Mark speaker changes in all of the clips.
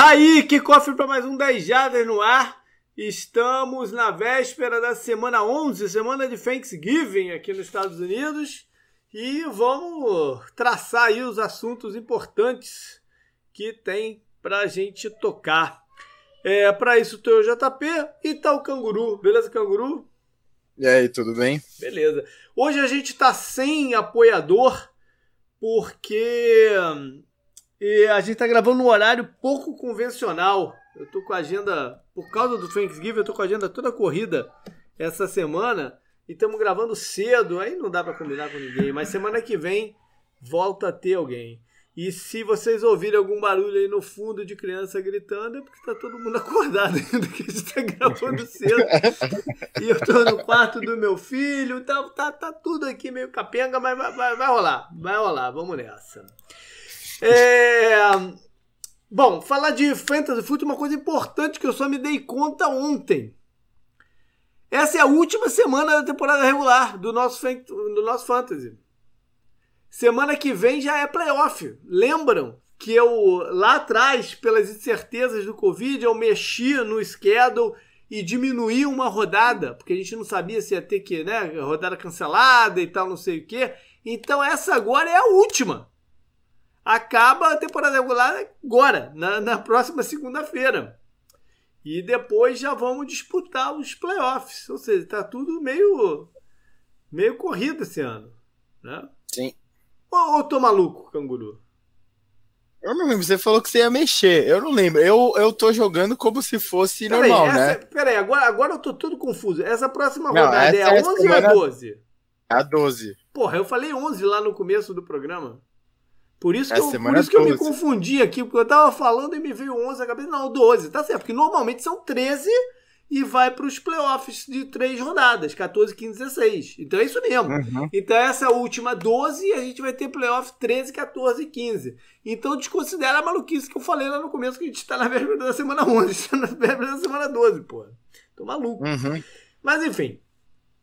Speaker 1: Tá aí, que cofre para mais um 10 Jardas no ar. Estamos na véspera da semana 11, semana de Thanksgiving aqui nos Estados Unidos. E vamos traçar aí os assuntos importantes que tem pra gente tocar. É, para isso tô o JP e tá o Canguru. Beleza, Canguru?
Speaker 2: E aí, tudo bem?
Speaker 1: Beleza. Hoje a gente tá sem apoiador porque e a gente tá gravando num horário pouco convencional. Eu tô com a agenda, por causa do Thanksgiving, eu tô com a agenda toda corrida essa semana. E estamos gravando cedo, aí não dá para combinar com ninguém. Mas semana que vem volta a ter alguém. E se vocês ouvirem algum barulho aí no fundo de criança gritando, é porque tá todo mundo acordado ainda, que a gente tá gravando cedo. e eu tô no quarto do meu filho, tá, tá, tá tudo aqui meio capenga, mas vai, vai, vai rolar, vai rolar, vamos nessa. É... Bom, falar de Fantasy Foot é uma coisa importante que eu só me dei conta ontem. Essa é a última semana da temporada regular do nosso, do nosso Fantasy. Semana que vem já é playoff. Lembram que eu, lá atrás, pelas incertezas do Covid, eu mexi no schedule e diminuí uma rodada, porque a gente não sabia se ia ter que, né, rodada cancelada e tal, não sei o quê. Então essa agora é a última acaba a temporada regular agora, na, na próxima segunda-feira. E depois já vamos disputar os playoffs. Ou seja, tá tudo meio, meio corrido esse ano. Né?
Speaker 2: Sim.
Speaker 1: Ou, ou tô maluco, canguru?
Speaker 2: Eu não lembro, você falou que você ia mexer. Eu não lembro. Eu, eu tô jogando como se fosse pera normal,
Speaker 1: aí,
Speaker 2: né?
Speaker 1: Peraí, agora, agora eu tô todo confuso. Essa próxima não, rodada é a 11 ou é a 12?
Speaker 2: É a 12.
Speaker 1: Porra, eu falei 11 lá no começo do programa. Por isso, que, eu, por isso que eu me confundi aqui, porque eu tava falando e me veio 11 a cabeça. Não, 12, tá certo, porque normalmente são 13 e vai para os playoffs de três rodadas, 14, 15, 16. Então é isso mesmo. Uhum. Então essa última 12 e a gente vai ter playoff 13, 14 e 15. Então desconsidera a maluquice que eu falei lá no começo que a gente está na véspera da semana 11, está na véspera da semana 12, pô. Tô maluco.
Speaker 2: Uhum.
Speaker 1: Mas enfim,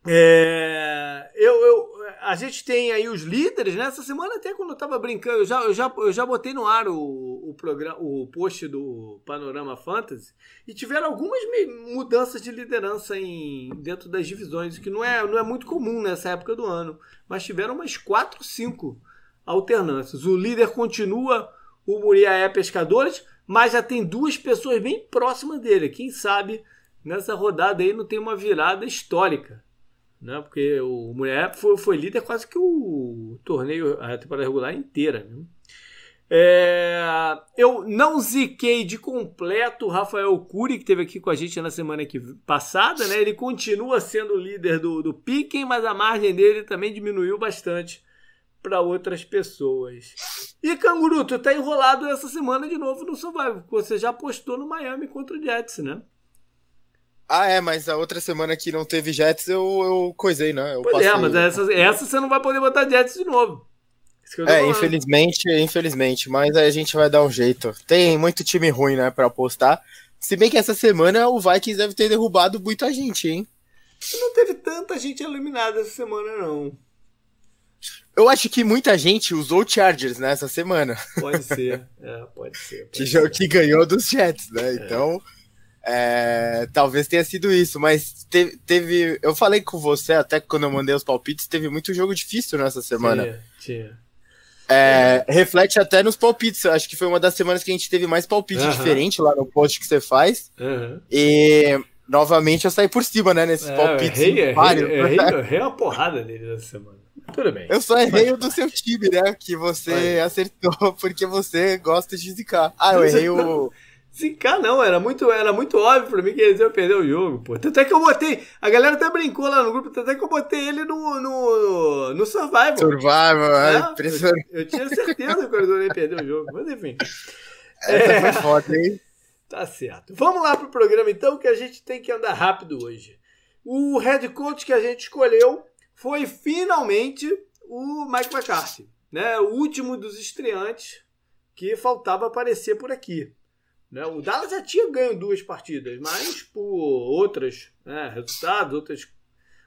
Speaker 1: é, eu, eu, a gente tem aí os líderes, né? Essa semana até quando eu tava brincando, eu já, eu já, eu já botei no ar o, o, programa, o post do Panorama Fantasy e tiveram algumas mudanças de liderança em, dentro das divisões, que não é, não é muito comum nessa época do ano, mas tiveram umas 4, 5 alternâncias. O líder continua o Muriaé Pescadores, mas já tem duas pessoas bem próximas dele. Quem sabe nessa rodada aí não tem uma virada histórica né? Porque o Mulher foi, foi líder quase que o torneio, a temporada regular inteira. Né? É, eu não ziquei de completo o Rafael Cury, que esteve aqui com a gente na semana que, passada. Né? Ele continua sendo líder do, do Piquen, mas a margem dele também diminuiu bastante para outras pessoas. E Canguru, tu tá enrolado essa semana de novo no Survival. Você já postou no Miami contra o Jets, né?
Speaker 2: Ah, é, mas a outra semana que não teve Jets eu, eu coisei, né? Eu
Speaker 1: pois é, mas essa, essa você não vai poder botar Jets de novo.
Speaker 2: É, infelizmente, infelizmente, mas aí a gente vai dar um jeito. Tem muito time ruim, né, pra apostar. Se bem que essa semana o Vikings deve ter derrubado muita gente, hein?
Speaker 1: Não teve tanta gente eliminada essa semana, não.
Speaker 2: Eu acho que muita gente usou o Chargers nessa semana.
Speaker 1: Pode ser, é, pode ser. Pode
Speaker 2: que,
Speaker 1: ser.
Speaker 2: que ganhou dos Jets, né? É. Então. É, talvez tenha sido isso, mas teve, teve, Eu falei com você até quando eu mandei os palpites, teve muito jogo difícil nessa semana.
Speaker 1: Tinha, tinha.
Speaker 2: É, reflete até nos palpites. Acho que foi uma das semanas que a gente teve mais palpite uhum. diferente lá no post que você faz.
Speaker 1: Uhum.
Speaker 2: E novamente eu saí por cima, né? Nesses é, palpites.
Speaker 1: Errei, errei, errei, errei uma porrada nele nessa semana. Tudo bem.
Speaker 2: Eu só errei o do seu time, né? Que você Vai. acertou porque você gosta de zicar. Ah, eu errei o.
Speaker 1: Zicar não, era muito, era muito óbvio pra mim que eles iam perder o jogo, pô. Tanto é que eu botei. A galera até brincou lá no grupo, tanto é que eu botei ele no, no, no Survival.
Speaker 2: Survival, é, é impressionante.
Speaker 1: Eu, eu, tinha certeza que eles iam perder o jogo, mas enfim.
Speaker 2: Essa é, foi foda, hein?
Speaker 1: Tá certo. Vamos lá pro programa então, que a gente tem que andar rápido hoje. O head coach que a gente escolheu foi finalmente o Mike McCarthy, né? O último dos estreantes que faltava aparecer por aqui. Né? O Dallas já tinha ganho duas partidas, mas por outros né, resultados, outras,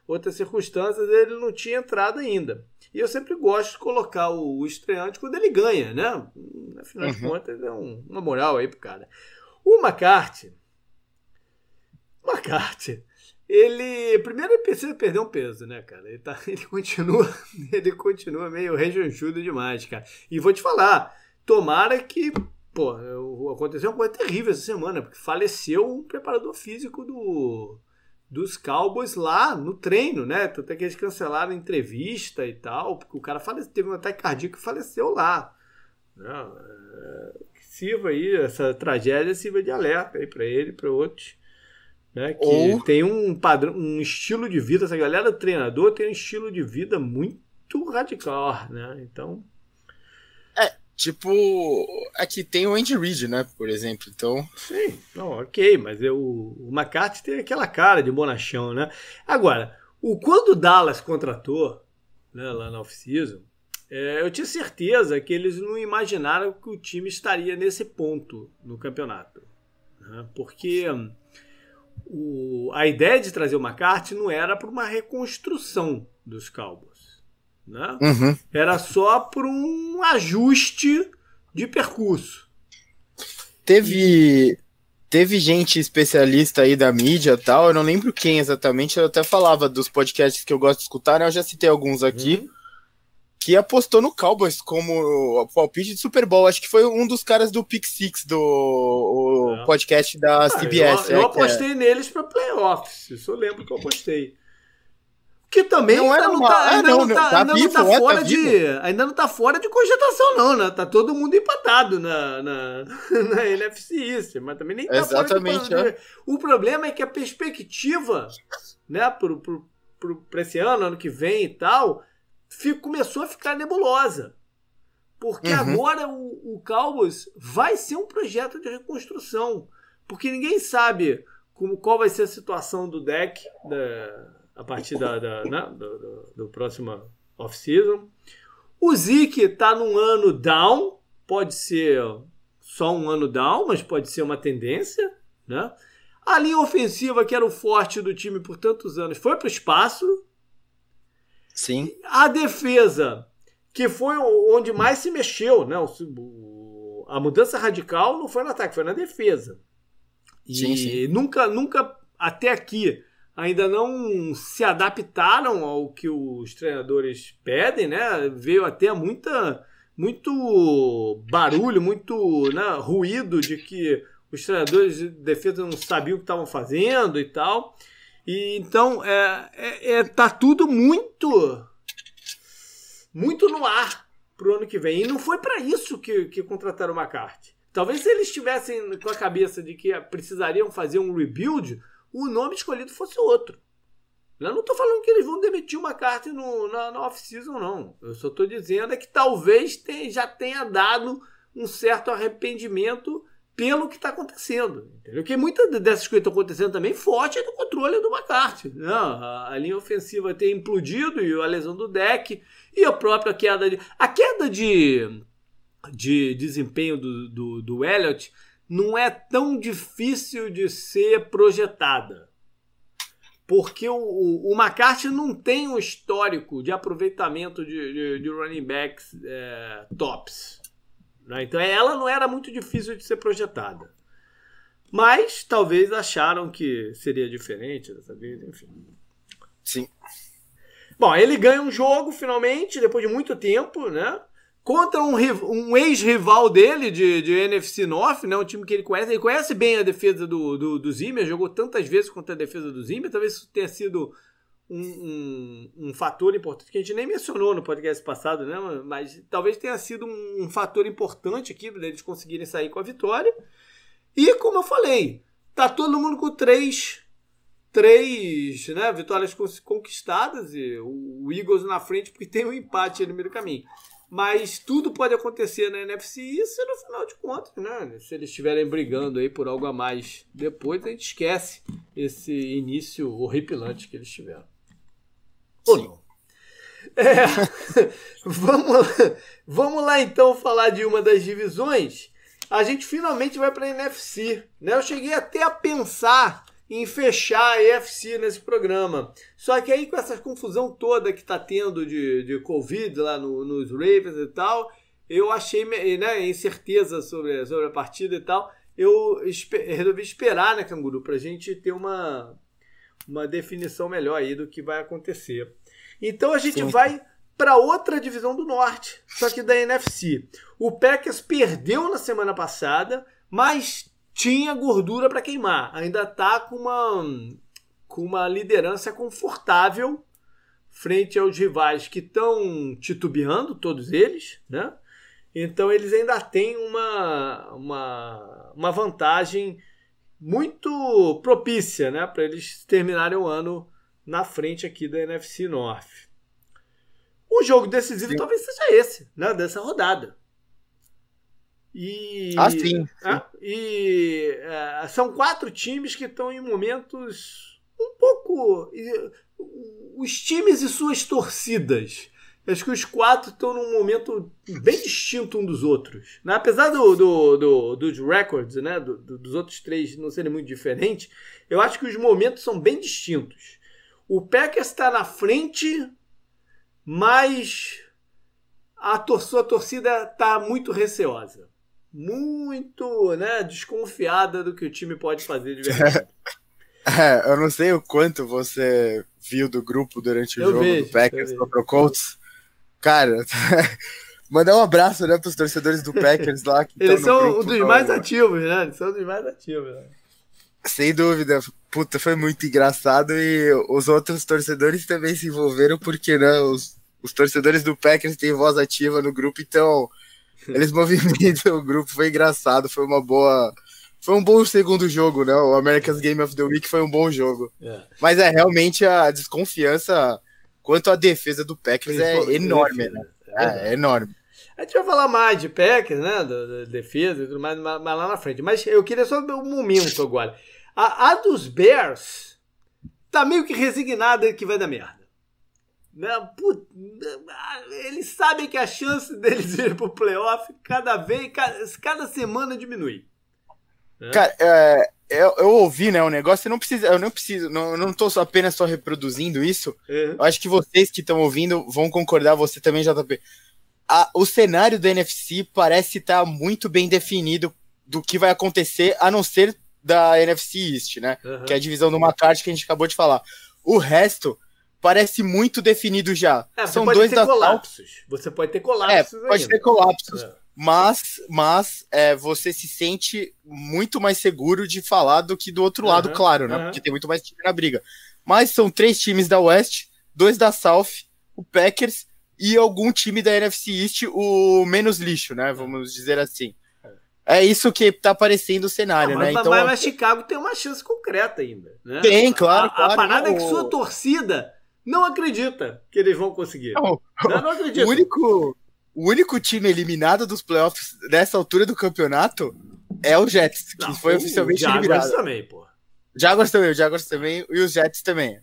Speaker 1: outras circunstâncias, ele não tinha entrado ainda. E eu sempre gosto de colocar o, o estreante quando ele ganha, né? Afinal uhum. de contas, é um, uma moral aí pro cara. O McCarthy. McCarthy. Ele. Primeiro ele precisa perder um peso, né, cara? Ele, tá, ele continua. Ele continua meio rejonchudo demais, cara. E vou te falar, tomara que. Pô, aconteceu uma coisa terrível essa semana, porque faleceu um preparador físico do, dos Cowboys lá no treino, né? Tanto é que eles cancelaram a entrevista e tal, porque o cara falece, teve um ataque cardíaco e faleceu lá. Não, é, sirva aí, essa tragédia sirva de alerta aí para ele, para outros. Né, que Ou... tem um padrão, um estilo de vida, essa galera treinador tem um estilo de vida muito radical, né? Então.
Speaker 2: É, tipo, aqui tem o Andy Reid, né, por exemplo, então...
Speaker 1: Sim, não, ok, mas eu, o McCarthy tem aquela cara de bonachão, né? Agora, o quando o Dallas contratou, né, lá na off-season, é, eu tinha certeza que eles não imaginaram que o time estaria nesse ponto no campeonato. Né? Porque o, a ideia de trazer o McCarthy não era para uma reconstrução dos Cowboys. Né? Uhum. Era só por um ajuste de percurso.
Speaker 2: Teve, teve gente especialista aí da mídia tal, eu não lembro quem exatamente, eu até falava dos podcasts que eu gosto de escutar, né? eu já citei alguns aqui. Uhum que apostou no Cowboys como palpite de Super Bowl. Acho que foi um dos caras do Pick Six, do é. podcast da ah, CBS.
Speaker 1: Eu, eu é, apostei é. neles para playoffs. Isso eu lembro que eu apostei. Que também não ainda, não tá, ainda, não, tá, tá ainda vivo, não tá, é, fora tá de. Ainda não tá fora de cogitação, não, né? Tá todo mundo empatado na, na, na NFC East, mas também nem tá
Speaker 2: Exatamente, fora de,
Speaker 1: é. O problema é que a perspectiva, né, pro, pro, pro, pra esse ano, ano que vem e tal, começou a ficar nebulosa. Porque uhum. agora o, o Cowboys vai ser um projeto de reconstrução. Porque ninguém sabe como, qual vai ser a situação do deck da, a partir da, da né, do, do, do próximo off-season. O Zeke está num ano down, pode ser só um ano down, mas pode ser uma tendência. Né? A linha ofensiva, que era o forte do time por tantos anos, foi para o espaço.
Speaker 2: Sim.
Speaker 1: A defesa, que foi onde mais se mexeu, né? O, a mudança radical não foi no ataque, foi na defesa. E sim, sim. nunca, nunca até aqui ainda não se adaptaram ao que os treinadores pedem, né? Veio até muita muito barulho, muito né, ruído de que os treinadores de defesa não sabiam o que estavam fazendo e tal. E então é, é, é, tá tudo muito muito no ar pro ano que vem. E não foi para isso que, que contrataram o McCarthy. Talvez se eles estivessem com a cabeça de que precisariam fazer um rebuild, o nome escolhido fosse outro. Eu não estou falando que eles vão demitir o McCarthy no, na, na off-season, não. Eu só estou dizendo é que talvez tenha, já tenha dado um certo arrependimento pelo que está acontecendo. Entendeu? Porque muitas dessas coisas estão acontecendo também forte do controle do McCarthy. Né? A, a, linha ofensiva ter implodido e a lesão do deck e a própria queda de. A queda de, de desempenho do, do, do Elliott não é tão difícil de ser projetada. Porque o, o, o McCarthy não tem um histórico de aproveitamento de, de, de running backs é, tops. Né? Então ela não era muito difícil de ser projetada. Mas talvez acharam que seria diferente dessa vez, enfim.
Speaker 2: Sim.
Speaker 1: Bom, ele ganha um jogo finalmente, depois de muito tempo, né? Contra um, um ex-rival dele de, de NFC North, né? Um time que ele conhece. Ele conhece bem a defesa do, do, do Zimmer, jogou tantas vezes contra a defesa do Zimmer. Talvez isso tenha sido um, um, um, fator importante que a gente nem mencionou no podcast passado, né? Mas talvez tenha sido um, um fator importante aqui para eles conseguirem sair com a vitória. E como eu falei, tá todo mundo com três, três né, vitórias conquistadas e o Eagles na frente porque tem um empate no meio do caminho. Mas tudo pode acontecer na NFC e isso no final de contas, né? Se eles estiverem brigando aí por algo a mais depois, a gente esquece esse início horripilante que eles tiveram. Ou não? É, vamos, vamos lá então falar de uma das divisões. A gente finalmente vai para a NFC. Né? Eu cheguei até a pensar em fechar a EFC nesse programa. Só que aí com essa confusão toda que está tendo de, de Covid lá no, nos Ravens e tal, eu achei né, incerteza sobre, sobre a partida e tal. eu resolvi esperar, né, Canguru, para a gente ter uma, uma definição melhor aí do que vai acontecer. Então a gente Sim. vai para outra divisão do norte, só que da NFC. O Packers perdeu na semana passada, mas tinha gordura para queimar. Ainda está com uma, com uma liderança confortável frente aos rivais que estão titubeando, todos eles, né? Então eles ainda têm uma, uma, uma vantagem muito propícia né, para eles terminarem o ano na frente aqui da NFC North. O jogo decisivo sim. talvez seja esse, né, dessa rodada. E,
Speaker 2: ah, sim.
Speaker 1: É, e é, são quatro times que estão em momentos um pouco. Os times e suas torcidas Acho que os quatro estão num momento bem distinto um dos outros. Né? Apesar do, do, do, dos records, né? Do, dos outros três não serem muito diferentes, eu acho que os momentos são bem distintos. O Packers está na frente, mas a, tor sua torcida está muito receosa. Muito né, desconfiada do que o time pode fazer de verdade.
Speaker 2: É, eu não sei o quanto você viu do grupo durante o eu jogo vejo, do Packers contra o Colts. Cara, mandar um abraço, né, pros torcedores do Packers lá.
Speaker 1: Que Eles são um dos mais ativos, né? Eles são dos mais ativos, né?
Speaker 2: Sem dúvida. Puta, foi muito engraçado e os outros torcedores também se envolveram, porque, né, os, os torcedores do Packers têm voz ativa no grupo, então eles movimentam o grupo, foi engraçado, foi uma boa... Foi um bom segundo jogo, né? O America's Game of the Week foi um bom jogo. É. Mas é realmente a desconfiança quanto à defesa do Packers é enorme, né? É, é, enorme.
Speaker 1: A gente vai falar mais de Packers, né? Da, defesa e tudo mais, mais, lá na frente. Mas eu queria só um momento agora. A, a dos Bears tá meio que resignada que vai dar merda. Né? Put... Eles sabem que a chance deles ir pro playoff cada vez, cada, cada semana diminui.
Speaker 2: Né? Cara, é, eu, eu, ouvi, né, o negócio, eu não preciso, eu não preciso, não, eu não tô apenas só reproduzindo isso. Uhum. Eu acho que vocês que estão ouvindo vão concordar, você também, JP. A, o cenário do NFC parece estar tá muito bem definido do que vai acontecer, a não ser da NFC East, né? Uhum. Que é a divisão do McCarthy que a gente acabou de falar. O resto parece muito definido já.
Speaker 1: É, São dois da colapsos. Você pode ter colapsos.
Speaker 2: É, pode ainda. ter colapsos. É mas, mas é, você se sente muito mais seguro de falar do que do outro uhum, lado, claro, né? Uhum. Porque tem muito mais time na briga. Mas são três times da West, dois da South, o Packers e algum time da NFC East, o menos lixo, né? Vamos dizer assim. É isso que tá aparecendo o cenário,
Speaker 1: mas,
Speaker 2: né?
Speaker 1: Então, mas, mas Chicago tem uma chance concreta ainda. Né?
Speaker 2: Tem, claro. A, claro,
Speaker 1: a parada é que sua torcida não acredita que eles vão conseguir. Não,
Speaker 2: não, não acredita. O único, o único time eliminado dos playoffs nessa altura do campeonato é o Jets, que Não, foi oficialmente Jaguars eliminado. Jaguars também, pô. Jaguars também, o Jaguars também e os Jets também.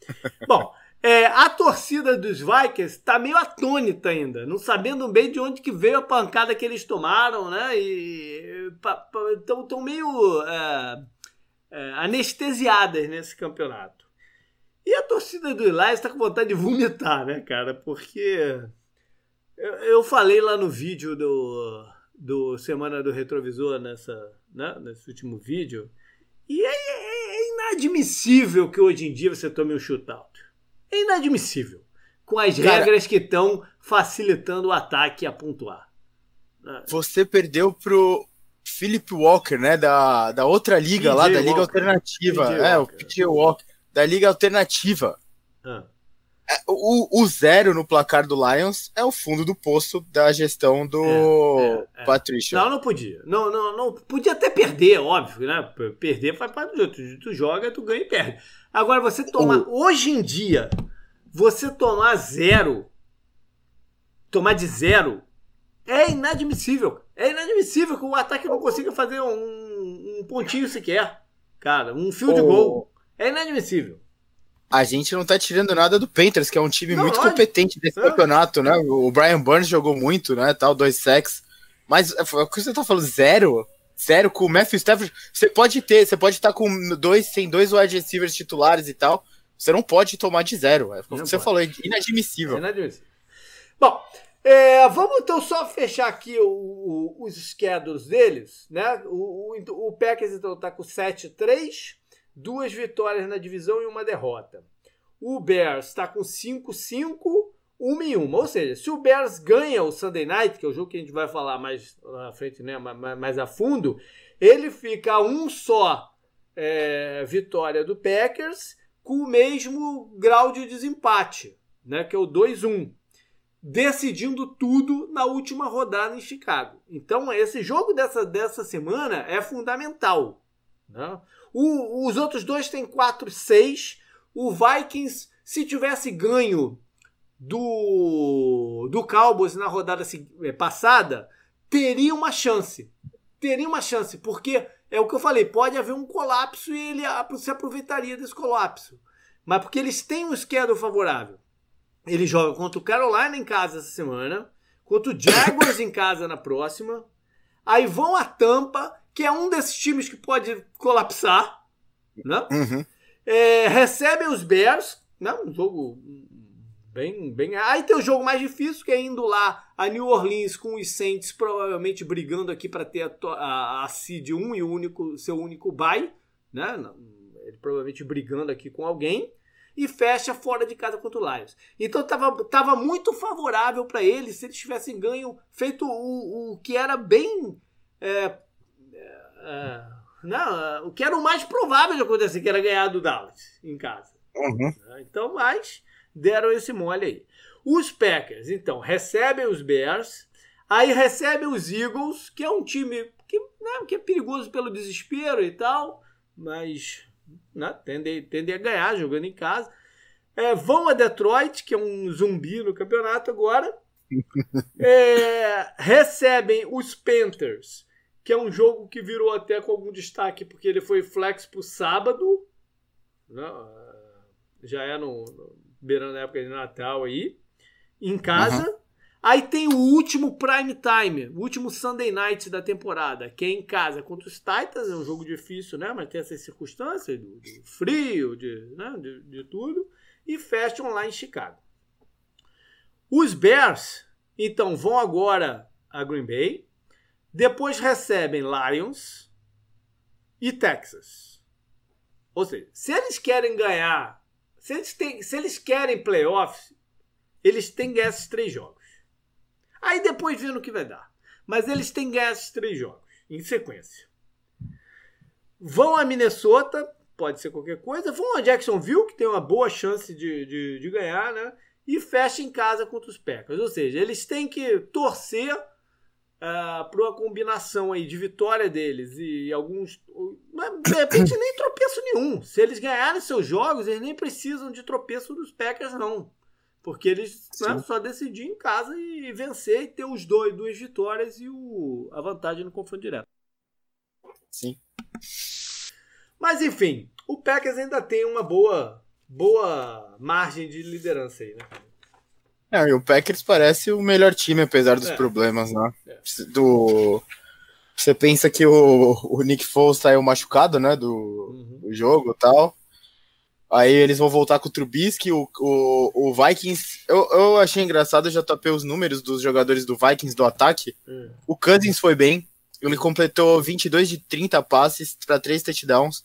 Speaker 1: Bom, é, a torcida dos Vikings tá meio atônita ainda, não sabendo bem de onde que veio a pancada que eles tomaram, né? E estão meio é, é, anestesiadas nesse campeonato. E a torcida do Elias está com vontade de vomitar, né, cara? Porque eu, eu falei lá no vídeo do, do Semana do Retrovisor, nessa, né, nesse último vídeo, e é, é, é inadmissível que hoje em dia você tome um shootout. É inadmissível. Com as Cara, regras que estão facilitando o ataque a pontuar.
Speaker 2: Você perdeu pro Philip Walker, né? Da, da outra liga lá, da Liga Walker. Alternativa. PJ é, Walker. o PJ Walker. Da Liga Alternativa. Ah. É, o, o, zero no placar do Lions é o fundo do poço da gestão do é, é, é. Patrícia.
Speaker 1: Não, não podia. Não, não, não. Podia até perder, óbvio, né? Perder faz parte do outro. Tu joga, tu ganha e perde. Agora, você tomar. O... Hoje em dia, você tomar zero, tomar de zero, é inadmissível. É inadmissível que o ataque não consiga fazer um, um pontinho sequer. Cara, um fio de gol. É inadmissível
Speaker 2: a gente não tá tirando nada do Panthers, que é um time não, muito olha. competente desse é. campeonato, né? O Brian Burns jogou muito, né? Tal, dois sacks. Mas é, o que você tá falando? Zero? Zero com o Matthew Stafford? Você pode ter, você pode estar tá com dois, sem dois wide receivers titulares e tal. Você não pode tomar de zero. É como você pode. falou, é inadmissível. É inadmissível.
Speaker 1: Bom, É, vamos então só fechar aqui o, o, os schedules deles, né? O, o, o Packers então tá com 7-3, duas vitórias na divisão e uma derrota. O Bears está com 5-5, uma e uma. Ou seja, se o Bears ganha o Sunday Night, que é o jogo que a gente vai falar mais à frente, né, mais a fundo, ele fica um só é, vitória do Packers com o mesmo grau de desempate, né, que é o 2-1 decidindo tudo na última rodada em Chicago. Então, esse jogo dessa, dessa semana é fundamental. Né? O, os outros dois têm 4-6. O Vikings, se tivesse ganho do, do Cowboys na rodada é, passada, teria uma chance. Teria uma chance, porque é o que eu falei, pode haver um colapso e ele se aproveitaria desse colapso. Mas porque eles têm um schedule favorável. Ele joga contra o Carolina em casa essa semana, contra o Jaguars em casa na próxima. Aí vão a Tampa, que é um desses times que pode colapsar, né? Uhum. É, recebem os Bears, né? Um jogo bem, bem. Aí tem o jogo mais difícil, que é indo lá a New Orleans com os Saints provavelmente brigando aqui para ter a, a, a seed 1 e o único, seu único bye, né? Ele provavelmente brigando aqui com alguém e fecha fora de casa contra o Lions. Então estava tava muito favorável para eles se eles tivessem ganho, feito o, o que era bem. É, é, não, o que era o mais provável de acontecer, que era ganhar do Dallas em casa. Uhum. Então, mas deram esse mole aí. Os Packers, então, recebem os Bears, aí recebem os Eagles, que é um time que, né, que é perigoso pelo desespero e tal, mas né? Tendem, tendem a ganhar jogando em casa. É, vão a Detroit, que é um zumbi no campeonato agora. É, recebem os Panthers, que é um jogo que virou até com algum destaque, porque ele foi flex pro sábado. Né? Já é no, no beirando a época de Natal aí. Em casa. Uhum. Aí tem o último prime time, o último Sunday night da temporada, que é em casa contra os Titans, é um jogo difícil, né? Mas tem essas circunstâncias do, do frio, de, né? de, de tudo, e fecham lá em Chicago. Os Bears, então, vão agora a Green Bay, depois recebem Lions e Texas. Ou seja, se eles querem ganhar, se eles, têm, se eles querem playoffs, eles têm que ganhar esses três jogos. Aí depois vendo o que vai dar. Mas eles têm ganhar esses três jogos em sequência. Vão a Minnesota, pode ser qualquer coisa. Vão a Jacksonville, que tem uma boa chance de, de, de ganhar, né? E fecha em casa contra os Packers. Ou seja, eles têm que torcer uh, para uma combinação aí de vitória deles e alguns. De repente, nem tropeço nenhum. Se eles ganharem seus jogos, eles nem precisam de tropeço dos Packers, não. Porque eles né, só decidiam em casa e vencer e ter os dois, duas vitórias e o, a vantagem no confronto direto.
Speaker 2: Sim.
Speaker 1: Mas enfim, o Packers ainda tem uma boa, boa margem de liderança aí, né?
Speaker 2: É, e o Packers parece o melhor time, apesar dos é. problemas, né? É. Do... Você pensa que o, o Nick Foles saiu machucado, né? Do, uhum. do jogo e tal. Aí eles vão voltar com o Trubisky, o, o, o Vikings. Eu, eu achei engraçado, eu já topei os números dos jogadores do Vikings do ataque. Hum. O Cousins foi bem. Ele completou 22 de 30 passes para 3 touchdowns.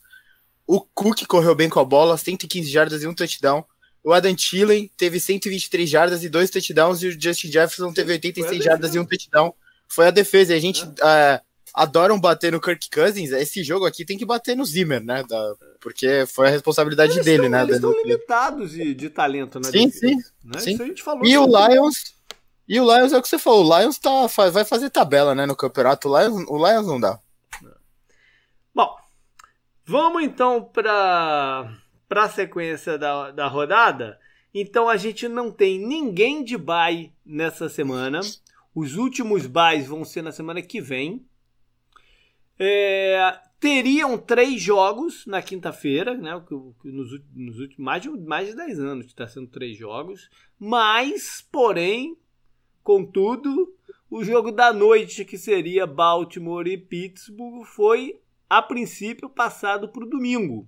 Speaker 2: O Cook correu bem com a bola, 115 jardas e um touchdown. O Adam Thielen teve 123 jardas e dois touchdowns. E o Justin Jefferson teve 86 jardas e um touchdown. Foi a defesa. E a gente. É adoram bater no Kirk Cousins, esse jogo aqui tem que bater no Zimmer, né? Da, porque foi a responsabilidade
Speaker 1: eles
Speaker 2: dele,
Speaker 1: estão,
Speaker 2: né?
Speaker 1: Eles estão limitados de, de talento, né?
Speaker 2: Sim, sim,
Speaker 1: né?
Speaker 2: sim.
Speaker 1: Isso a gente falou.
Speaker 2: E o Lions. E o Lions é o que você falou, o Lions tá, vai fazer tabela, né, no campeonato. O Lions, o Lions não dá.
Speaker 1: Bom, vamos então para a sequência da, da rodada. Então a gente não tem ninguém de bye nessa semana. Os últimos buys vão ser na semana que vem. É, teriam três jogos na quinta-feira, né? Nos, nos últimos mais de, mais de 10 anos está sendo três jogos. Mas, porém, contudo, o jogo da noite, que seria Baltimore e Pittsburgh, foi a princípio passado para o domingo.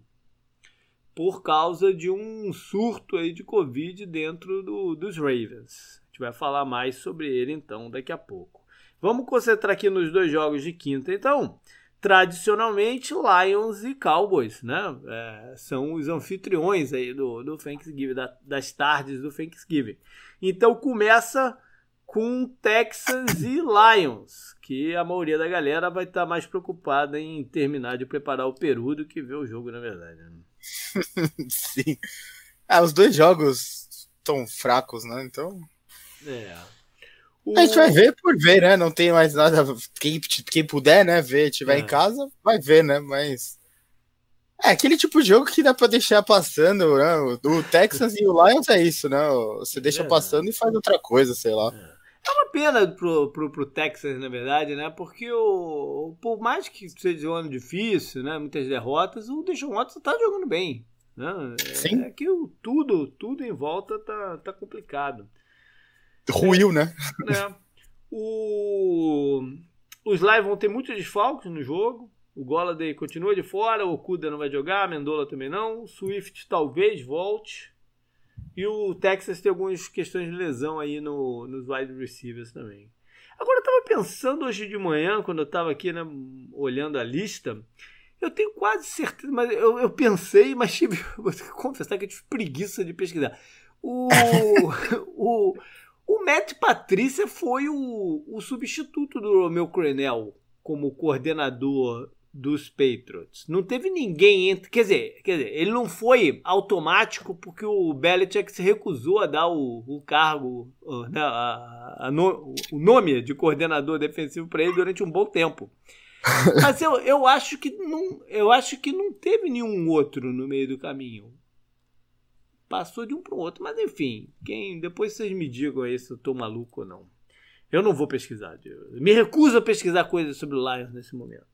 Speaker 1: Por causa de um surto aí de Covid dentro do, dos Ravens. gente vai falar mais sobre ele então daqui a pouco. Vamos concentrar aqui nos dois jogos de quinta, então. Tradicionalmente, Lions e Cowboys, né? É, são os anfitriões aí do, do Thanksgiving, da, das tardes do Thanksgiving. Então começa com Texans e Lions, que a maioria da galera vai estar tá mais preocupada em terminar de preparar o Peru do que ver o jogo, na verdade. Né?
Speaker 2: Sim. Ah, os dois jogos estão fracos, né? Então.
Speaker 1: É.
Speaker 2: O... A gente vai ver por ver, né? Não tem mais nada. Quem, quem puder, né, ver, tiver é. em casa, vai ver, né? Mas. É aquele tipo de jogo que dá pra deixar passando, né? O Texas e o Lions é isso, né? Você deixa é. passando e faz outra coisa, sei lá.
Speaker 1: É, é uma pena pro, pro, pro Texas, na verdade, né? Porque o, por mais que seja um ano difícil, né? Muitas derrotas, o Deshaun Watson tá jogando bem. Né?
Speaker 2: Sim.
Speaker 1: É que o, tudo, tudo em volta tá, tá complicado.
Speaker 2: Ruiu, né?
Speaker 1: É. O... Os Lions vão ter muitos desfalques no jogo. O Golladay continua de fora, o Okuda não vai jogar, a Mendola também não. O Swift talvez volte. E o Texas tem algumas questões de lesão aí no, nos wide receivers também. Agora eu tava pensando hoje de manhã, quando eu tava aqui né, olhando a lista, eu tenho quase certeza, mas eu, eu pensei, mas tive, vou confessar que eu tive preguiça de pesquisar. O, o, o Matt Patrícia foi o, o substituto do Romeu Crenel como coordenador dos Patriots. Não teve ninguém entre. Quer dizer, quer dizer, ele não foi automático porque o Belichick se recusou a dar o, o cargo, né, a, a no, o nome de coordenador defensivo para ele durante um bom tempo. Mas eu, eu acho que não, eu acho que não teve nenhum outro no meio do caminho. Passou de um para o outro, mas enfim, quem depois vocês me digam aí se eu tô maluco ou não. Eu não vou pesquisar. Eu me recuso a pesquisar coisas sobre o Lions nesse momento.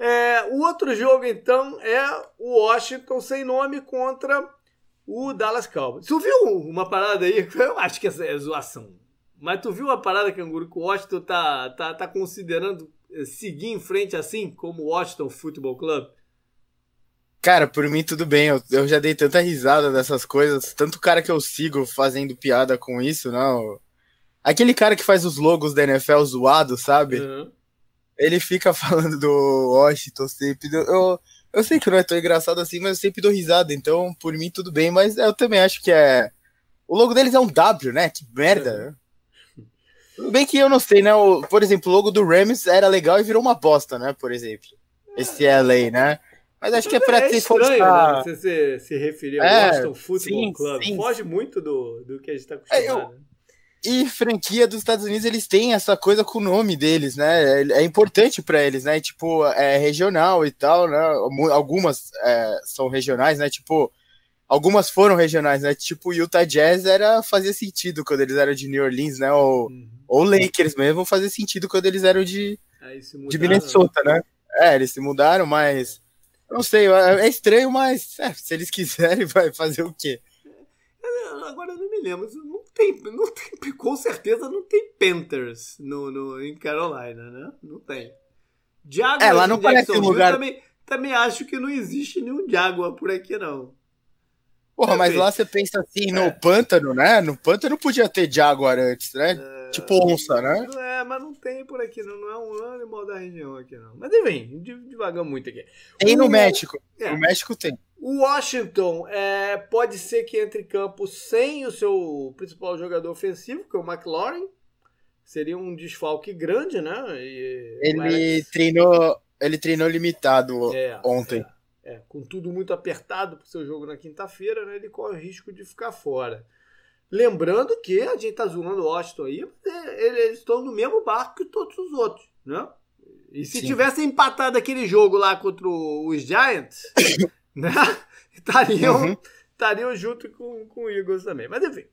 Speaker 1: É, o outro jogo, então, é o Washington sem nome contra o Dallas Cowboys. Tu viu uma parada aí? Eu acho que essa é zoação. Mas tu viu uma parada, Canguru, que o Washington tá, tá, tá considerando eh, seguir em frente assim, como o Washington Football Club?
Speaker 2: Cara, por mim tudo bem. Eu, eu já dei tanta risada dessas coisas. Tanto cara que eu sigo fazendo piada com isso, não. Aquele cara que faz os logos da NFL zoado, sabe? Uhum ele fica falando do Washington sempre. Eu, eu sei que não é tão engraçado assim, mas eu sempre dou risada, então por mim tudo bem, mas eu também acho que é. O logo deles é um W, né? Que merda. Tudo bem que eu não sei, né? O, por exemplo, o logo do Rams era legal e virou uma bosta, né? Por exemplo. Esse LA, né? Mas acho que é pra
Speaker 1: é
Speaker 2: ter
Speaker 1: estranho, né? Você se, se referir ao é, Washington Football sim, Club. Sim. Foge muito do, do que a gente tá acostumado. É, eu,
Speaker 2: e franquia dos Estados Unidos, eles têm essa coisa com o nome deles, né? É, é importante para eles, né? Tipo, é regional e tal, né? Algumas é, são regionais, né? Tipo, algumas foram regionais, né? Tipo, Utah Jazz era fazia sentido quando eles eram de New Orleans, né? Ou, uhum. ou Lakers mesmo fazia sentido quando eles eram de, de Minnesota, né? É, eles se mudaram, mas não sei, é, é estranho, mas é, se eles quiserem, vai fazer o quê?
Speaker 1: Agora eu não me lembro, tem, não tem, com certeza não tem Panthers no, no, em Carolina, né? Não tem.
Speaker 2: Jaguars é, lá não parece um lugar...
Speaker 1: Também, também acho que não existe nenhum Jaguar por aqui, não.
Speaker 2: Porra, mas lá você pensa assim, no é. pântano, né? No pântano podia ter Jaguar antes, né? É... Tipo onça, né?
Speaker 1: É, mas não tem por aqui, não, não é um animal da região aqui, não. Mas enfim, devagar muito aqui.
Speaker 2: Tem o... no México. É. No México tem.
Speaker 1: O Washington é, pode ser que entre em campo sem o seu principal jogador ofensivo, que é o McLaurin. Seria um desfalque grande, né?
Speaker 2: E ele treinou, ele treinou limitado é, ontem.
Speaker 1: É, é, com tudo muito apertado para o seu jogo na quinta-feira, né, ele corre o risco de ficar fora. Lembrando que a gente tá zoando o Washington aí, é, eles estão no mesmo barco que todos os outros, né? E se Sim. tivesse empatado aquele jogo lá contra os Giants, né? Estariam, uhum. estariam junto com, com o Eagles também. Mas enfim.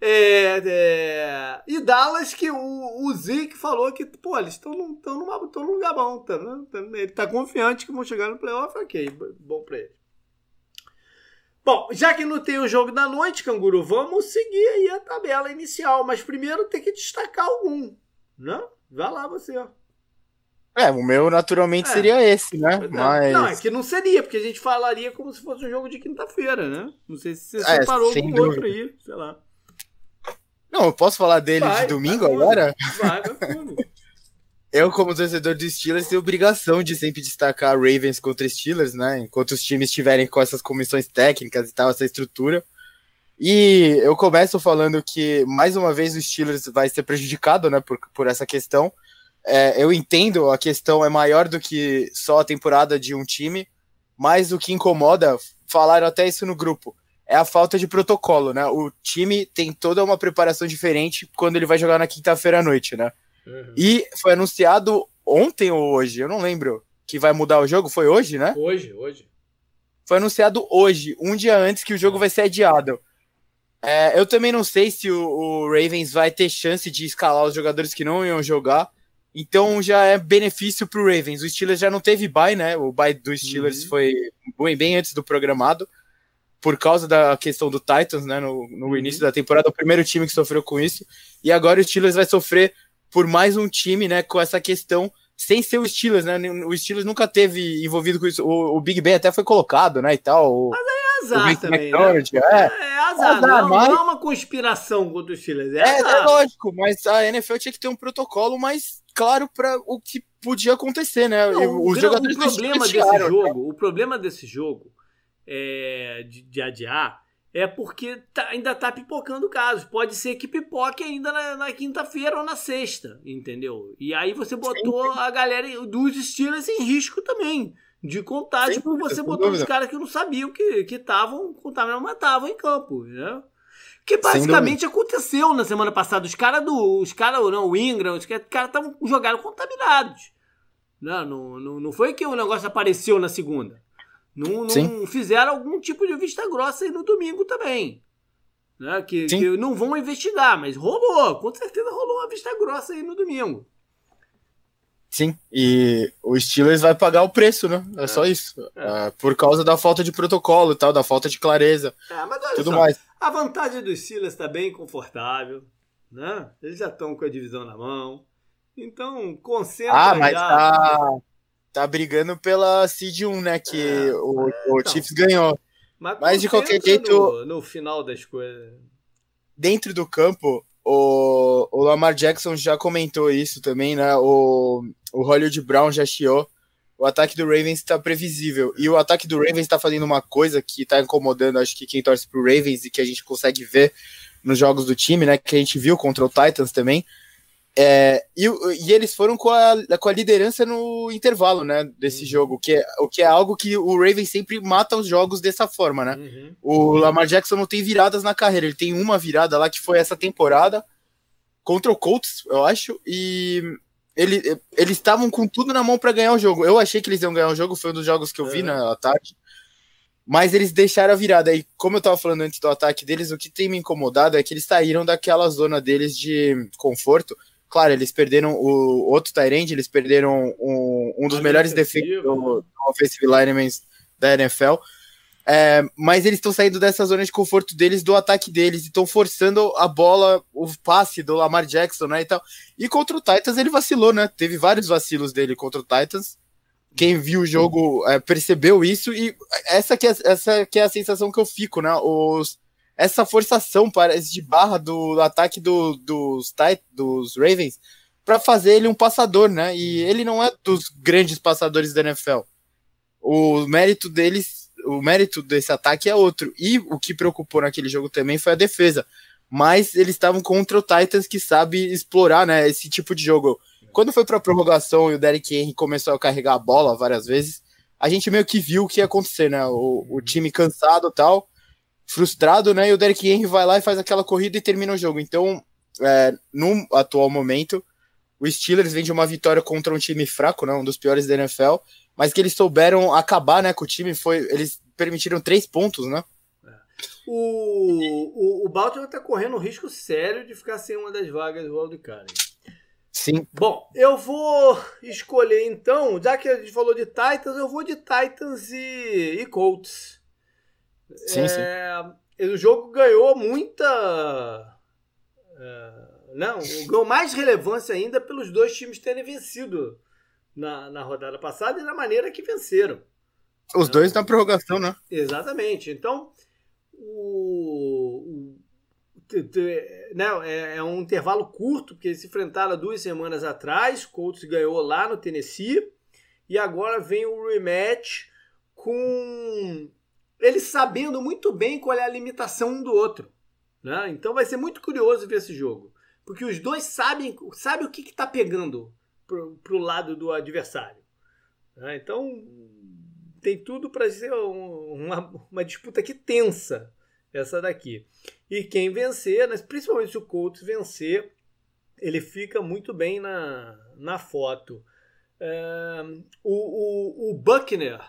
Speaker 1: É, é, e Dallas, que o, o Zeke falou que, pô, eles estão num, num lugar bom. Tá, né? Ele tá confiante que vão chegar no playoff, ok, bom pra ele. Bom, já que não tem o jogo da noite, Canguru, vamos seguir aí a tabela inicial. Mas primeiro tem que destacar algum, né? Vai lá você, ó.
Speaker 2: É, o meu naturalmente é. seria esse, né? É. Mas...
Speaker 1: Não, é que não seria, porque a gente falaria como se fosse um jogo de quinta-feira, né? Não sei se você é, separou com outro aí, sei lá.
Speaker 2: Não, eu posso falar dele vai, de domingo vai agora?
Speaker 1: Vai, vai fundo.
Speaker 2: Eu, como torcedor dos Steelers, tenho obrigação de sempre destacar Ravens contra Steelers, né? Enquanto os times estiverem com essas comissões técnicas e tal, essa estrutura. E eu começo falando que, mais uma vez, o Steelers vai ser prejudicado, né, por, por essa questão. É, eu entendo, a questão é maior do que só a temporada de um time, mas o que incomoda, falaram até isso no grupo, é a falta de protocolo, né? O time tem toda uma preparação diferente quando ele vai jogar na quinta-feira à noite, né? Uhum. E foi anunciado ontem ou hoje, eu não lembro, que vai mudar o jogo. Foi hoje, né?
Speaker 1: Hoje, hoje.
Speaker 2: Foi anunciado hoje, um dia antes que o jogo vai ser adiado. É, eu também não sei se o, o, Ravens vai ter chance de escalar os jogadores que não iam jogar. Então já é benefício para o Ravens. O Steelers já não teve bye, né? O bye dos Steelers uhum. foi bem, bem antes do programado, por causa da questão do Titans, né? No, no uhum. início da temporada, o primeiro time que sofreu com isso. E agora o Steelers vai sofrer por mais um time, né, com essa questão sem ser o Steelers, né? O Steelers nunca teve envolvido com isso. O, o Big Ben até foi colocado, né, e tal.
Speaker 1: Mas aí é azar também, né? É, é azar, azar não, mas... não é uma conspiração contra os Steelers. É, é,
Speaker 2: é, lógico, mas a NFL tinha que ter um protocolo mais claro para o que podia acontecer, né?
Speaker 1: Não, os o, jogadores o problema desse né? jogo, o problema desse jogo é, de, de adiar é porque tá, ainda tá pipocando casos. Pode ser que pipoque ainda na, na quinta-feira ou na sexta, entendeu? E aí você botou Sim. a galera dos Steelers em risco também de contágio, porque você botou os caras que não sabiam que estavam contaminados, mas estavam em campo, né? Que basicamente aconteceu na semana passada. Os caras do. Os caras, não, o Ingram, os caras estavam jogaram contaminados. Não, não, não, não foi que o negócio apareceu na segunda. Não, não fizeram algum tipo de vista grossa aí no domingo também. Né? Que, que, não vão investigar, mas rolou. Com certeza rolou uma vista grossa aí no domingo.
Speaker 2: Sim, e o Steelers vai pagar o preço, né? É, é. só isso. É. É, por causa da falta de protocolo e tal, da falta de clareza.
Speaker 1: É, tudo só, mais. A vantagem dos Steelers está bem confortável, né? Eles já estão com a divisão na mão. Então, concentra
Speaker 2: ah, mas já. Tá tá brigando pela Seed 1, né? Que é, o, é, o então, Chiefs ganhou. Mas, mas de qualquer jeito.
Speaker 1: No, no, final das coisas.
Speaker 2: Dentro do campo, o, o Lamar Jackson já comentou isso também, né? O, o Hollywood Brown já chiou. O ataque do Ravens está previsível. E o ataque do Ravens está fazendo uma coisa que está incomodando, acho que quem torce pro Ravens e que a gente consegue ver nos jogos do time, né? Que a gente viu contra o Titans também é, e, e, eles foram com a, com a liderança no intervalo, né, desse uhum. jogo, que é, o que é algo que o Ravens sempre mata os jogos dessa forma, né? Uhum. O Lamar Jackson não tem viradas na carreira, ele tem uma virada lá que foi essa temporada contra o Colts, eu acho, e ele, eles estavam com tudo na mão para ganhar o jogo. Eu achei que eles iam ganhar o jogo, foi um dos jogos que eu vi uhum. na tarde. Mas eles deixaram a virada. E como eu tava falando antes do ataque deles, o que tem me incomodado é que eles saíram daquela zona deles de conforto Claro, eles perderam o outro Tyrande, eles perderam um, um dos melhores defeitos do, do offensive linemen da NFL. É, mas eles estão saindo dessa zona de conforto deles, do ataque deles, e estão forçando a bola, o passe do Lamar Jackson, né, e tal. E contra o Titans ele vacilou, né? Teve vários vacilos dele contra o Titans. Quem viu o jogo é, percebeu isso, e essa que, é, essa que é a sensação que eu fico, né? Os, essa forçação parece de barra do ataque do, dos, dos Ravens para fazer ele um passador, né? E ele não é dos grandes passadores da NFL. O mérito deles, o mérito desse ataque é outro. E o que preocupou naquele jogo também foi a defesa. Mas eles estavam contra o Titans que sabe explorar, né, esse tipo de jogo. Quando foi para prorrogação e o Derrick Henry começou a carregar a bola várias vezes, a gente meio que viu o que ia acontecer, né? O, o time cansado tal frustrado, né? E o Derek Henry vai lá e faz aquela corrida e termina o jogo. Então, é, no atual momento, o Steelers vem de uma vitória contra um time fraco, né? Um dos piores da NFL, mas que eles souberam acabar, né? Com o time, foi, eles permitiram três pontos, né?
Speaker 1: O, o, o Baltimore tá correndo um risco sério de ficar sem uma das vagas do wildcard.
Speaker 2: Sim.
Speaker 1: Bom, eu vou escolher então, já que a gente falou de Titans, eu vou de Titans e, e Colts. Sim, é, sim. O jogo ganhou muita. É, não, ganhou mais relevância ainda pelos dois times terem vencido na, na rodada passada e da maneira que venceram.
Speaker 2: Os dois na prorrogação, né?
Speaker 1: Exatamente. Então, o, o né, é, é, um intervalo curto, porque eles se enfrentaram duas semanas atrás, Colts ganhou lá no Tennessee, e agora vem o rematch com eles sabendo muito bem qual é a limitação um do outro. Né? Então vai ser muito curioso ver esse jogo. Porque os dois sabem, sabem o que está pegando para o lado do adversário. Né? Então tem tudo para ser uma, uma disputa que tensa essa daqui. E quem vencer, principalmente se o Colts vencer, ele fica muito bem na, na foto. É, o, o, o Buckner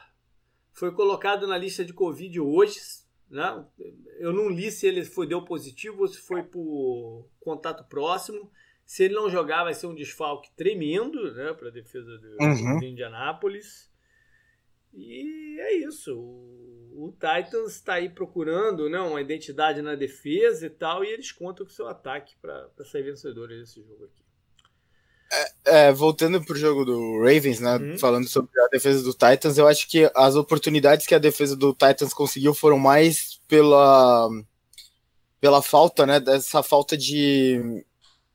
Speaker 1: foi colocado na lista de Covid hoje. Né? Eu não li se ele foi deu positivo ou se foi por contato próximo. Se ele não jogar, vai ser um desfalque tremendo né, para a defesa do, uhum. de Indianápolis. E é isso. O, o Titans está aí procurando né, uma identidade na defesa e tal, e eles contam com o seu ataque para sair vencedores desse jogo aqui.
Speaker 2: É, é, voltando pro jogo do Ravens, né? Uhum. Falando sobre a defesa do Titans, eu acho que as oportunidades que a defesa do Titans conseguiu foram mais pela pela falta, né? Dessa falta de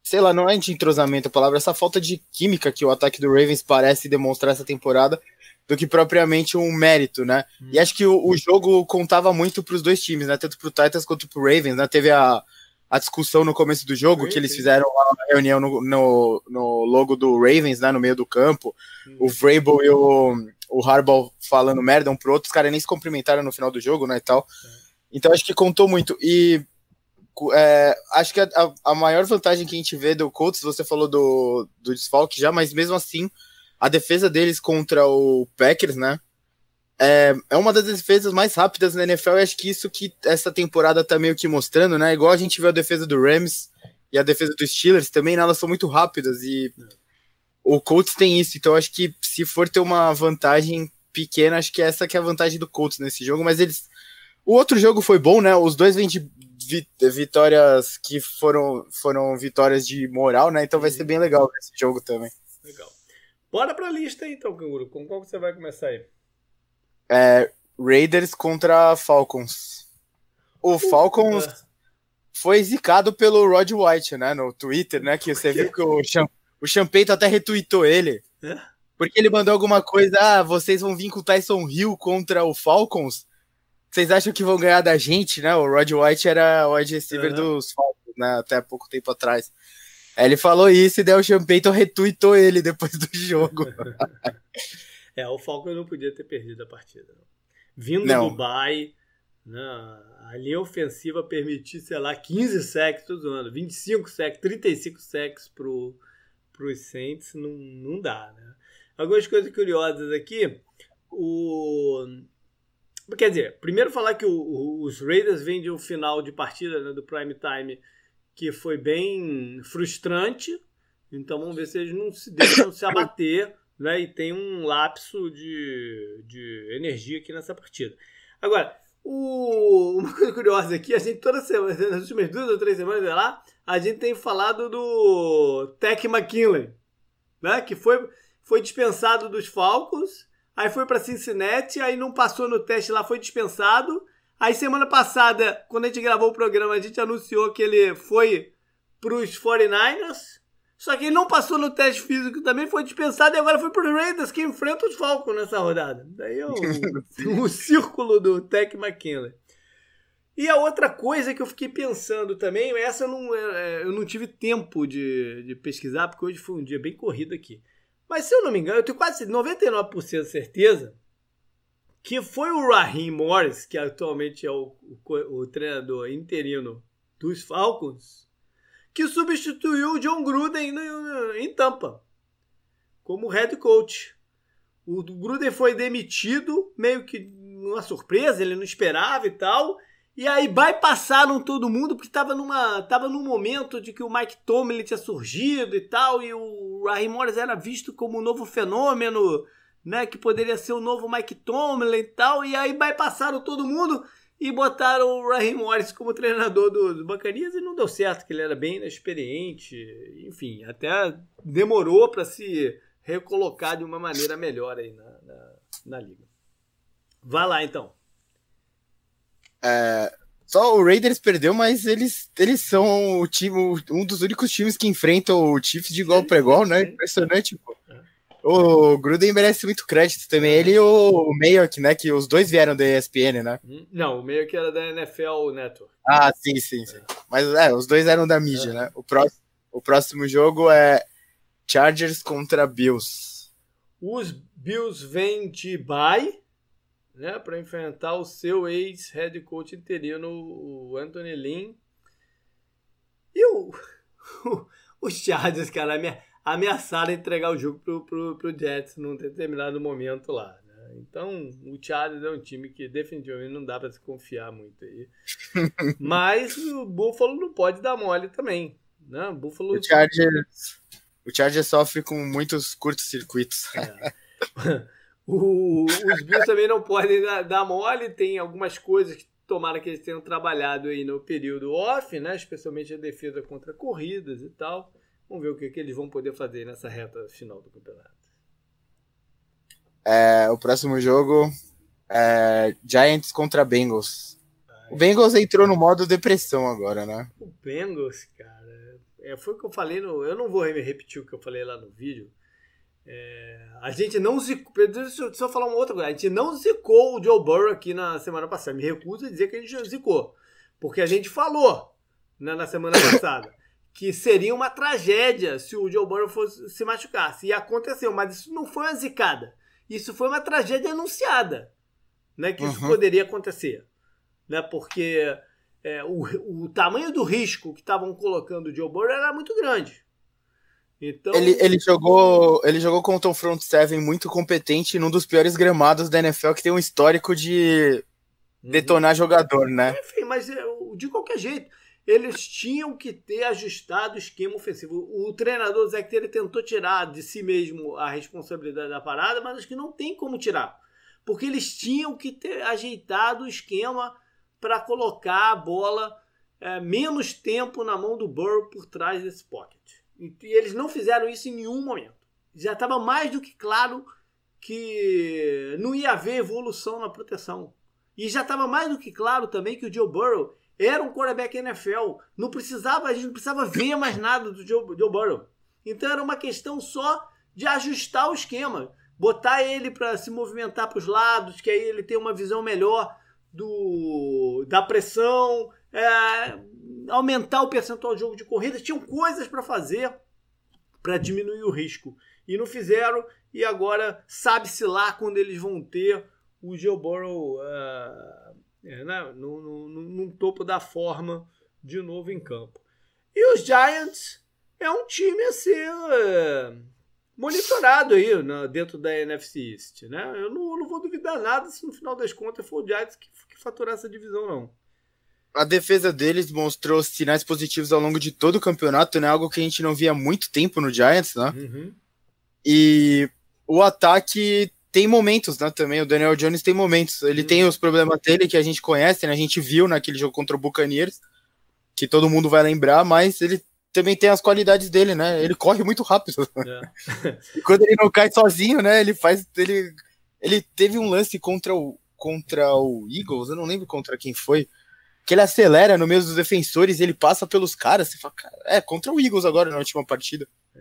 Speaker 2: sei lá, não é de entrosamento a palavra, essa falta de química que o ataque do Ravens parece demonstrar essa temporada do que propriamente um mérito, né? Uhum. E acho que o, o jogo contava muito para os dois times, né? Tanto para o Titans quanto para o Ravens, né? Teve a a discussão no começo do jogo, que eles fizeram na reunião no, no, no, logo do Ravens, né, no meio do campo, o Vrabel e o, o Harbaugh falando merda um pro outro, os caras nem se cumprimentaram no final do jogo, né, e tal. Então acho que contou muito. E é, acho que a, a, maior vantagem que a gente vê do Colts, você falou do, do desfalque já, mas mesmo assim, a defesa deles contra o Packers, né, é, é uma das defesas mais rápidas na NFL e acho que isso que essa temporada tá meio que mostrando, né? Igual a gente viu a defesa do Rams e a defesa dos Steelers também, né? elas são muito rápidas e o Colts tem isso, então acho que se for ter uma vantagem pequena, acho que essa que é a vantagem do Colts nesse jogo, mas eles o outro jogo foi bom, né? Os dois vêm de vitórias que foram, foram vitórias de moral, né? Então vai ser bem legal esse jogo também.
Speaker 1: Legal. Bora pra lista então, Canguru. Com qual você vai começar aí?
Speaker 2: É, Raiders contra Falcons. O Falcons foi zicado pelo Rod White, né? No Twitter, né? Que você viu que o, Cham o Champeito até retweetou ele. É? Porque ele mandou alguma coisa, ah, vocês vão vir com o Tyson Hill contra o Falcons? Vocês acham que vão ganhar da gente, né? O Rod White era o wide receiver uhum. dos Falcons, né? Até pouco tempo atrás. Aí ele falou isso e daí o Champeito retweetou ele depois do jogo.
Speaker 1: É, o Falcons não podia ter perdido a partida. Vindo não. do Dubai, né, a linha ofensiva permitir, sei lá, 15 sacks todo ano, 25 sacks, 35 sacks pro, pros Saints, não, não dá, né? Algumas coisas curiosas aqui, o... Quer dizer, primeiro falar que o, o, os Raiders vêm de um final de partida né, do prime time que foi bem frustrante, então vamos ver se eles não se deixam se abater né, e tem um lapso de, de energia aqui nessa partida. Agora, o, uma coisa curiosa aqui, a gente toda semana, nas últimas duas ou três semanas lá, a gente tem falado do Tech McKinley, né, que foi, foi dispensado dos Falcons, aí foi para Cincinnati, aí não passou no teste lá, foi dispensado. Aí semana passada, quando a gente gravou o programa, a gente anunciou que ele foi para os 49ers, só que ele não passou no teste físico também, foi dispensado e agora foi pro Raiders que enfrenta os Falcons nessa rodada. Daí é o, o círculo do Tech McKinley. E a outra coisa que eu fiquei pensando também, essa eu não, é, eu não tive tempo de, de pesquisar, porque hoje foi um dia bem corrido aqui. Mas se eu não me engano, eu tenho quase 99% de certeza que foi o Raheem Morris, que atualmente é o, o, o treinador interino dos Falcons, que substituiu o John Gruden em Tampa como head coach. O Gruden foi demitido, meio que uma surpresa, ele não esperava e tal. E aí bypassaram todo mundo, porque estava numa, tava num momento de que o Mike Tomlin tinha surgido e tal, e o Raheem Morris era visto como um novo fenômeno, né, que poderia ser o novo Mike Tomlin e tal, e aí bypassaram todo mundo e botaram o Raheem Morris como treinador do, do Bacanias e não deu certo, que ele era bem experiente, enfim, até demorou para se recolocar de uma maneira melhor aí na, na, na liga. Vá lá então.
Speaker 2: É, Só o Raiders perdeu, mas eles, eles são o time, um dos únicos times que enfrentam o Chiefs de igual para igual, né? Impressionante, pô. É. O Gruden merece muito crédito também. Ele e o Mayock, né? Que os dois vieram da ESPN, né?
Speaker 1: Hum, não, o Mayock era da NFL Network.
Speaker 2: Ah, sim, sim, sim. Mas é, os dois eram da mídia, é. né? O próximo, o próximo jogo é Chargers contra Bills.
Speaker 1: Os Bills vêm de bye, né? Para enfrentar o seu ex-head coach interino, o Anthony Lynn. E o, o, o Chargers, cara, minha ameaçaram entregar o jogo pro, pro, pro Jets num determinado momento lá. Né? Então, o Chargers é um time que definitivamente não dá para se confiar muito aí. Mas o Buffalo não pode dar mole também. Né? O Buffalo...
Speaker 2: O Chargers, o Chargers sofre com muitos curtos-circuitos. É.
Speaker 1: o, os Bills também não podem dar, dar mole, tem algumas coisas que tomara que eles tenham trabalhado aí no período off, né? especialmente a defesa contra corridas e tal. Vamos ver o que, que eles vão poder fazer nessa reta final do campeonato.
Speaker 2: É, o próximo jogo é Giants contra Bengals. Ai, o Bengals entrou no modo depressão agora, né?
Speaker 1: O Bengals, cara, é, foi o que eu falei no. Eu não vou repetir o que eu falei lá no vídeo. É, a gente não zicou. Deixa eu só falar uma outra coisa. A gente não zicou o Joe Burrow aqui na semana passada. Me recuso a dizer que a gente zicou. Porque a gente falou né, na semana passada que seria uma tragédia se o Joe Burrow fosse, se machucasse. E aconteceu, mas isso não foi uma zicada. Isso foi uma tragédia anunciada, né? Que isso uhum. poderia acontecer, né? Porque é, o, o tamanho do risco que estavam colocando o Joe Burrow era muito grande.
Speaker 2: Então... Ele, ele, jogou, ele jogou contra um front seven muito competente num dos piores gramados da NFL que tem um histórico de uhum. detonar jogador, né?
Speaker 1: Enfim, mas é, de qualquer jeito, eles tinham que ter ajustado o esquema ofensivo. O treinador Zé ele tentou tirar de si mesmo a responsabilidade da parada, mas acho que não tem como tirar. Porque eles tinham que ter ajeitado o esquema para colocar a bola é, menos tempo na mão do Burrow por trás desse pocket. E, e eles não fizeram isso em nenhum momento. Já estava mais do que claro que não ia haver evolução na proteção. E já estava mais do que claro também que o Joe Burrow era um quarterback NFL. Não precisava, a gente não precisava ver mais nada do Joe, Joe Burrow. Então era uma questão só de ajustar o esquema, botar ele para se movimentar para os lados, que aí ele tem uma visão melhor do da pressão, é, aumentar o percentual de jogo de corrida. Tinham coisas para fazer para diminuir o risco e não fizeram. E agora sabe-se lá quando eles vão ter o Joe Burrow. Uh, é, né, no, no, no, topo da forma de novo em campo. E os Giants é um time a ser é, monitorado aí né, dentro da NFC East. Né? Eu não, não, vou duvidar nada se no final das contas for o Giants que, que faturar essa divisão, não.
Speaker 2: A defesa deles mostrou sinais positivos ao longo de todo o campeonato, né? Algo que a gente não via há muito tempo no Giants, né? Uhum. E o ataque tem momentos, né, também, o Daniel Jones tem momentos, ele tem os problemas dele que a gente conhece, né, a gente viu naquele jogo contra o Buccaneers, que todo mundo vai lembrar, mas ele também tem as qualidades dele, né, ele corre muito rápido. É. e quando ele não cai sozinho, né, ele faz, ele, ele teve um lance contra o, contra o Eagles, eu não lembro contra quem foi, que ele acelera no meio dos defensores ele passa pelos caras, você fala, cara, é, contra o Eagles agora na última partida. É.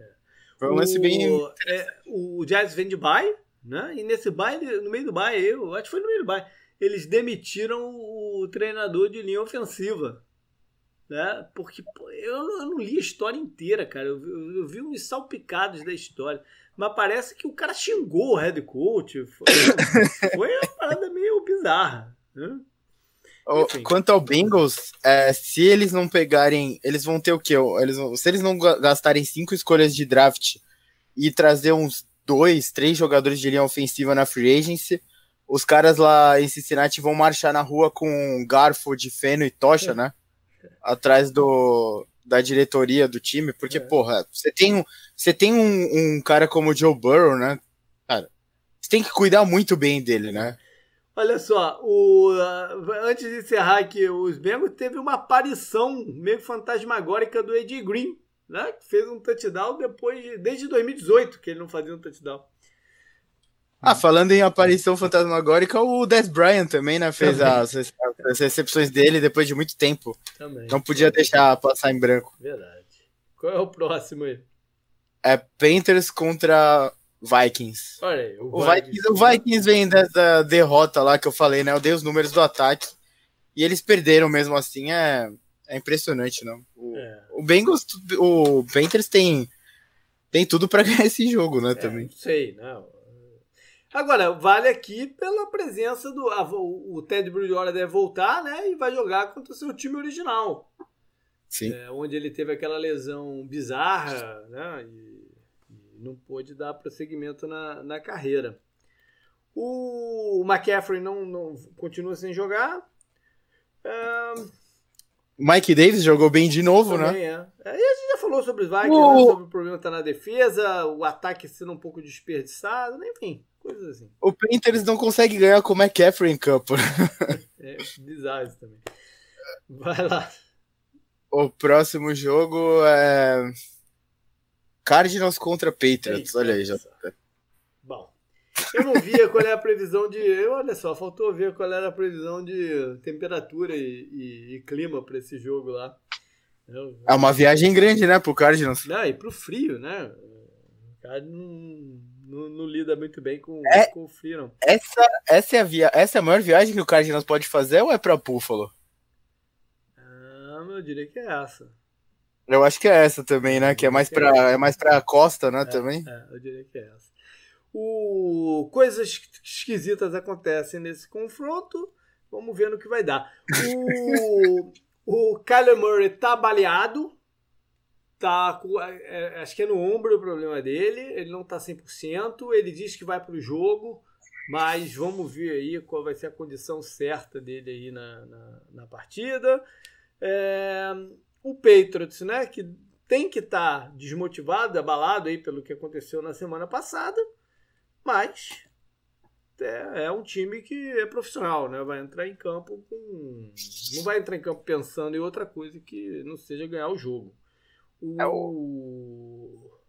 Speaker 1: Foi um lance o, bem... É, o Jazz vem de bye, né? E nesse baile, no meio do baile, eu acho que foi no meio do baile, eles demitiram o treinador de linha ofensiva. Né? Porque pô, eu, eu, não li a história inteira, cara. Eu, eu, eu, vi uns salpicados da história. Mas parece que o cara xingou o head coach. Foi, foi uma parada meio bizarra. Né?
Speaker 2: Quanto ao Bengals, é, se eles não pegarem. Eles vão ter o quê? Eles vão, se eles não gastarem cinco escolhas de draft e trazer uns dois, três jogadores de linha ofensiva na free agency. Os caras lá em Cincinnati vão marchar na rua com garfo de feno e tocha, né? Atrás do, da diretoria do time, porque, é. porra, você tem, um, você tem um, um cara como o Joe Burrow, né? Cara, você tem que cuidar muito bem dele, né?
Speaker 1: Olha só, o, uh, antes de encerrar aqui, os Bengals teve uma aparição meio fantasmagórica do Ed Green, né? Fez um touchdown depois de, desde 2018 que ele não fazia um touchdown.
Speaker 2: Ah, falando em aparição fantasmagórica, o Des Bryant também, né? Fez as, as, recepções dele depois de muito tempo. Também. Não podia deixar passar em branco.
Speaker 1: Verdade. Qual é o próximo aí?
Speaker 2: É Panthers contra Vikings.
Speaker 1: Olha aí,
Speaker 2: o, o Vikings, Vikings, o Vikings vem dessa derrota lá que eu falei, né? Eu dei os números do ataque. E eles perderam mesmo assim. É, é impressionante, não? O, é. O Bengals, o Panthers tem, tem tudo para ganhar esse jogo, né? É, também.
Speaker 1: Sei, não. Agora, vale aqui pela presença do. A, o Ted Bridgewater deve voltar, né? E vai jogar contra o seu time original.
Speaker 2: Sim.
Speaker 1: É, onde ele teve aquela lesão bizarra, né? E, e não pôde dar prosseguimento na, na carreira. O, o McCaffrey não, não continua sem jogar.
Speaker 2: É... Mike Davis jogou bem de novo, né?
Speaker 1: Também né? É. é. E a gente já falou sobre os Vikings, o... né? sobre o problema que tá na defesa, o ataque sendo um pouco desperdiçado, enfim, coisas assim.
Speaker 2: O Panthers não consegue ganhar com o McCaffrey em campo.
Speaker 1: é bizarro isso também. Vai lá.
Speaker 2: O próximo jogo é Cardinals contra Patriots. Eita, Olha aí, já.
Speaker 1: Bom, eu não via qual é a previsão de. Olha só, faltou ver qual era a previsão de temperatura e, e, e clima para esse jogo lá.
Speaker 2: Eu, é uma viagem grande, né, pro Cardinals?
Speaker 1: Não, e pro frio, né? O Cardinals não, não, não, lida muito bem com, é, com o frio, não.
Speaker 2: Essa, essa, é a via, essa é a maior viagem que o Cardinals pode fazer ou é pra Buffalo?
Speaker 1: eu diria que é essa.
Speaker 2: Eu acho que é essa também, né? Que é mais para é mais para costa, né?
Speaker 1: É,
Speaker 2: também.
Speaker 1: É, eu diria que é essa. O coisas esquisitas acontecem nesse confronto. Vamos ver no que vai dar. O o Kyler Murray tá baleado. Tá, é, é, acho que é no ombro o problema dele. Ele não tá 100%. Ele diz que vai para o jogo. Mas vamos ver aí qual vai ser a condição certa dele aí na, na, na partida. É, o Patriots, né, que tem que estar tá desmotivado, abalado aí pelo que aconteceu na semana passada, mas é, é, um time que é profissional, né? Vai entrar em campo com. Não vai entrar em campo pensando em outra coisa que não seja ganhar o jogo. O, é o...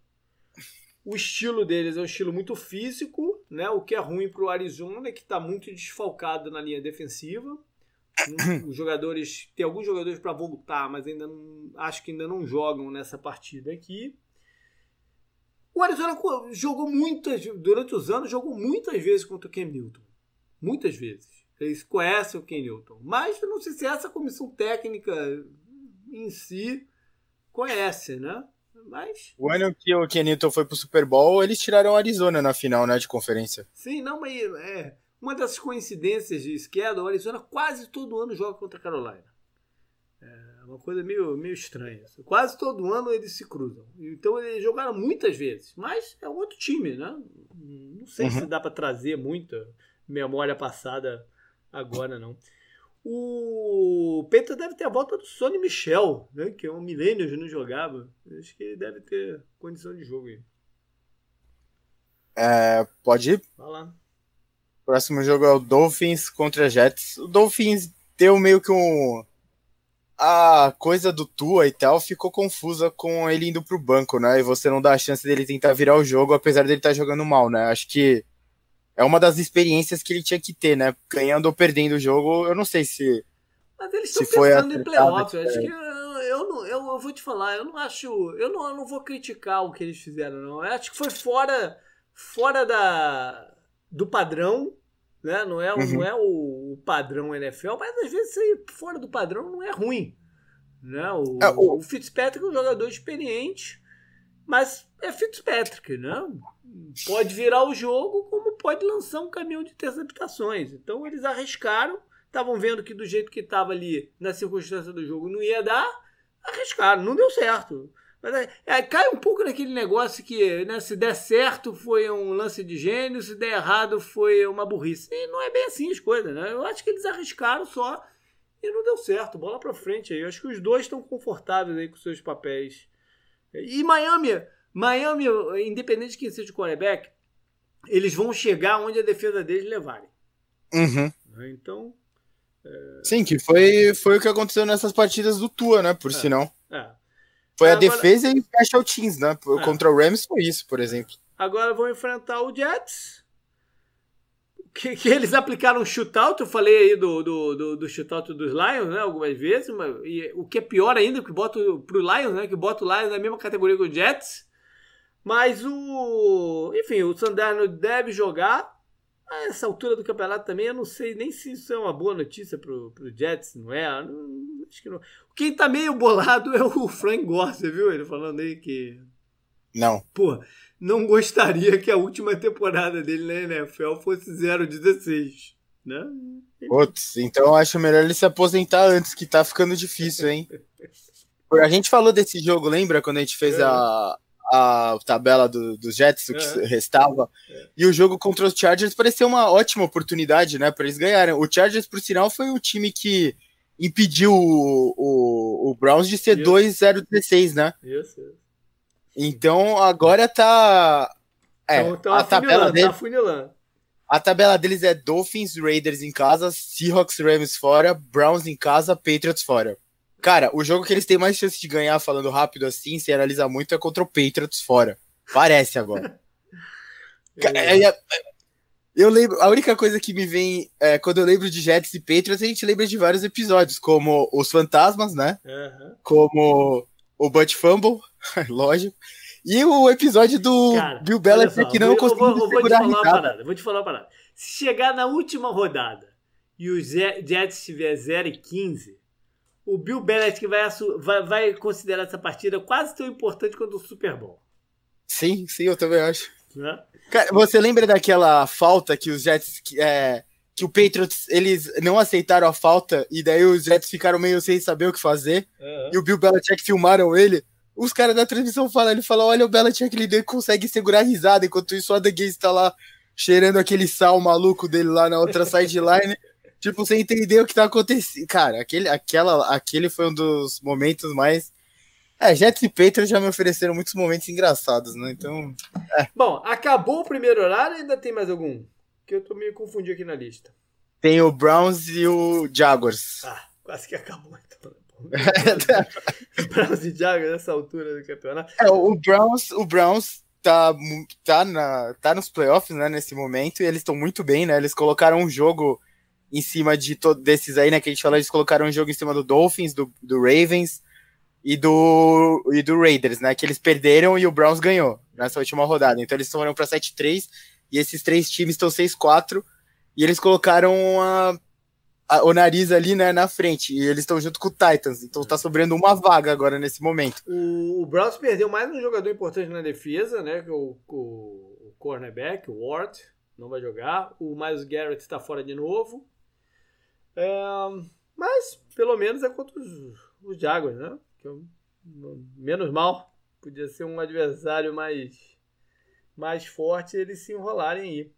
Speaker 1: o estilo deles é um estilo muito físico, né? O que é ruim para o Arizona, que está muito desfalcado na linha defensiva. Os jogadores. Tem alguns jogadores para voltar, mas ainda não, acho que ainda não jogam nessa partida aqui. O Arizona jogou muitas, durante os anos, jogou muitas vezes contra o Ken Newton. Muitas vezes. Eles conhecem o Ken Newton. Mas eu não sei se essa comissão técnica em si conhece, né? Mas...
Speaker 2: O ano que o Ken Newton foi pro Super Bowl, eles tiraram o Arizona na final, né, de conferência.
Speaker 1: Sim, não, mas é, uma das coincidências de schedule, o Arizona quase todo ano joga contra a Carolina. É uma coisa meio, meio estranha. Quase todo ano eles se cruzam. Então eles jogaram muitas vezes, mas é um outro time, né? Não sei uhum. se dá para trazer muita memória passada agora, não. O Peter deve ter a volta do Sonny Michel, né? que é um milênio não jogava. Acho que ele deve ter condição de jogo aí.
Speaker 2: É, pode ir?
Speaker 1: Vai lá.
Speaker 2: Próximo jogo é o Dolphins contra Jets. O Dolphins deu meio que um. A coisa do Tua e tal ficou confusa com ele indo pro banco, né? E você não dá a chance dele tentar virar o jogo, apesar dele estar tá jogando mal, né? Acho que é uma das experiências que ele tinha que ter, né? Ganhando ou perdendo o jogo, eu não sei se.
Speaker 1: Mas eles estão pensando em playoff. Eu acho que eu, eu, não, eu, eu, vou te falar, eu não acho. Eu não, eu não vou criticar o que eles fizeram, não. Eu acho que foi fora, fora da, do padrão né? Não é, uhum. não é o, padrão NFL, mas às vezes sair fora do padrão não é ruim. Né? O, é, o... o Fitzpatrick é um jogador experiente, mas é Fitzpatrick, né? Pode virar o jogo como pode lançar um caminhão de interceptações. Então eles arriscaram, estavam vendo que do jeito que estava ali na circunstância do jogo não ia dar, arriscaram, não deu certo. Mas é, cai um pouco naquele negócio que, né, se der certo foi um lance de gênio, se der errado foi uma burrice. E não é bem assim as coisas, né? Eu acho que eles arriscaram só e não deu certo. Bola pra frente aí. Eu acho que os dois estão confortáveis aí com seus papéis. E Miami, Miami, independente de quem seja o quarterback, eles vão chegar onde a defesa deles levarem.
Speaker 2: Uhum.
Speaker 1: Então.
Speaker 2: É... Sim, que foi, foi o que aconteceu nessas partidas do Tua, né? Por
Speaker 1: é,
Speaker 2: sinal. Foi a defesa e special teams, né? É. Contra o Rams foi isso, por exemplo.
Speaker 1: Agora vão enfrentar o Jets. que, que, eles aplicaram um shootout, eu falei aí do, do, do, do shootout dos Lions, né, algumas vezes, mas, e o que é pior ainda, que bota pro Lions, né, que bota o Lions na mesma categoria que o Jets, mas o, enfim, o Sandarno deve jogar, a essa altura do campeonato também, eu não sei nem se isso é uma boa notícia pro, pro Jets, não é? Não, acho que não. Quem tá meio bolado é o Frank Gore, você viu ele falando aí que...
Speaker 2: Não.
Speaker 1: Pô, não gostaria que a última temporada dele na NFL fosse 0-16, né?
Speaker 2: Putz, então eu acho melhor ele se aposentar antes, que tá ficando difícil, hein? A gente falou desse jogo, lembra? Quando a gente fez é. a, a tabela do, dos Jets, o que é. restava. É. E o jogo contra os Chargers pareceu uma ótima oportunidade, né? Para eles ganharem. O Chargers, por sinal, foi o time que impediu o, o, o Browns de ser 2-0-16, né?
Speaker 1: Isso, isso.
Speaker 2: Então agora tá. É,
Speaker 1: então, então a tabela tá deles, tá
Speaker 2: A tabela deles é Dolphins, Raiders em casa, Seahawks, Rams fora, Browns em casa, Patriots fora. Cara, o jogo que eles têm mais chance de ganhar, falando rápido assim, se analisa muito, é contra o Patriots fora. Parece agora. É, é, eu lembro, a única coisa que me vem é, quando eu lembro de Jets e Patriots, a gente lembra de vários episódios, como os Fantasmas, né? Uhum. Como o Butt Fumble, lógico. E o episódio do Cara, Bill Belichick que não conseguiu
Speaker 1: vou, vou, te falar uma parada, vou te falar uma parada. Se chegar na última rodada e o Jets tiver 0 e 15, o Bill Belichick vai, vai, vai considerar essa partida quase tão importante quanto o Super Bowl.
Speaker 2: Sim, sim, eu também acho. Né? Cara, você lembra daquela falta que os Jets. É, que o Patriots eles não aceitaram a falta e daí os Jets ficaram meio sem saber o que fazer uhum. e o Bill Belichick filmaram ele. Os caras da transmissão falam, ele fala, olha o Belichick, ele consegue segurar a risada, enquanto isso o Adam Gaze tá lá cheirando aquele sal maluco dele lá na outra sideline, tipo, sem entender o que tá acontecendo. Cara, aquele, aquela, aquele foi um dos momentos mais... É, Jets e Patriots já me ofereceram muitos momentos engraçados, né? Então. É.
Speaker 1: Bom, acabou o primeiro horário ainda tem mais algum? Que eu tô meio confundido aqui na lista.
Speaker 2: Tem o Browns e o Jaguars.
Speaker 1: Ah, quase que acabou então. Browns e Jaguars nessa altura do campeonato.
Speaker 2: É, o Browns, o Browns tá, tá, na, tá nos playoffs, né, nesse momento, e eles estão muito bem, né? Eles colocaram um jogo em cima de todos desses aí, né, que a gente falou, eles colocaram um jogo em cima do Dolphins, do, do Ravens e do, e do Raiders, né, que eles perderam e o Browns ganhou nessa última rodada. Então eles foram para 7-3 e esses três times estão 6-4 e eles colocaram a a, o nariz ali, né, na frente. E eles estão junto com o Titans. Então tá sobrando uma vaga agora nesse momento.
Speaker 1: O, o Browns perdeu mais um jogador importante na defesa, né? É o, o, o cornerback, o Ward, não vai jogar. O Miles Garrett está fora de novo. É, mas, pelo menos, é contra os, os Jaguars, né? Que é menos mal. Podia ser um adversário mais, mais forte eles se enrolarem aí.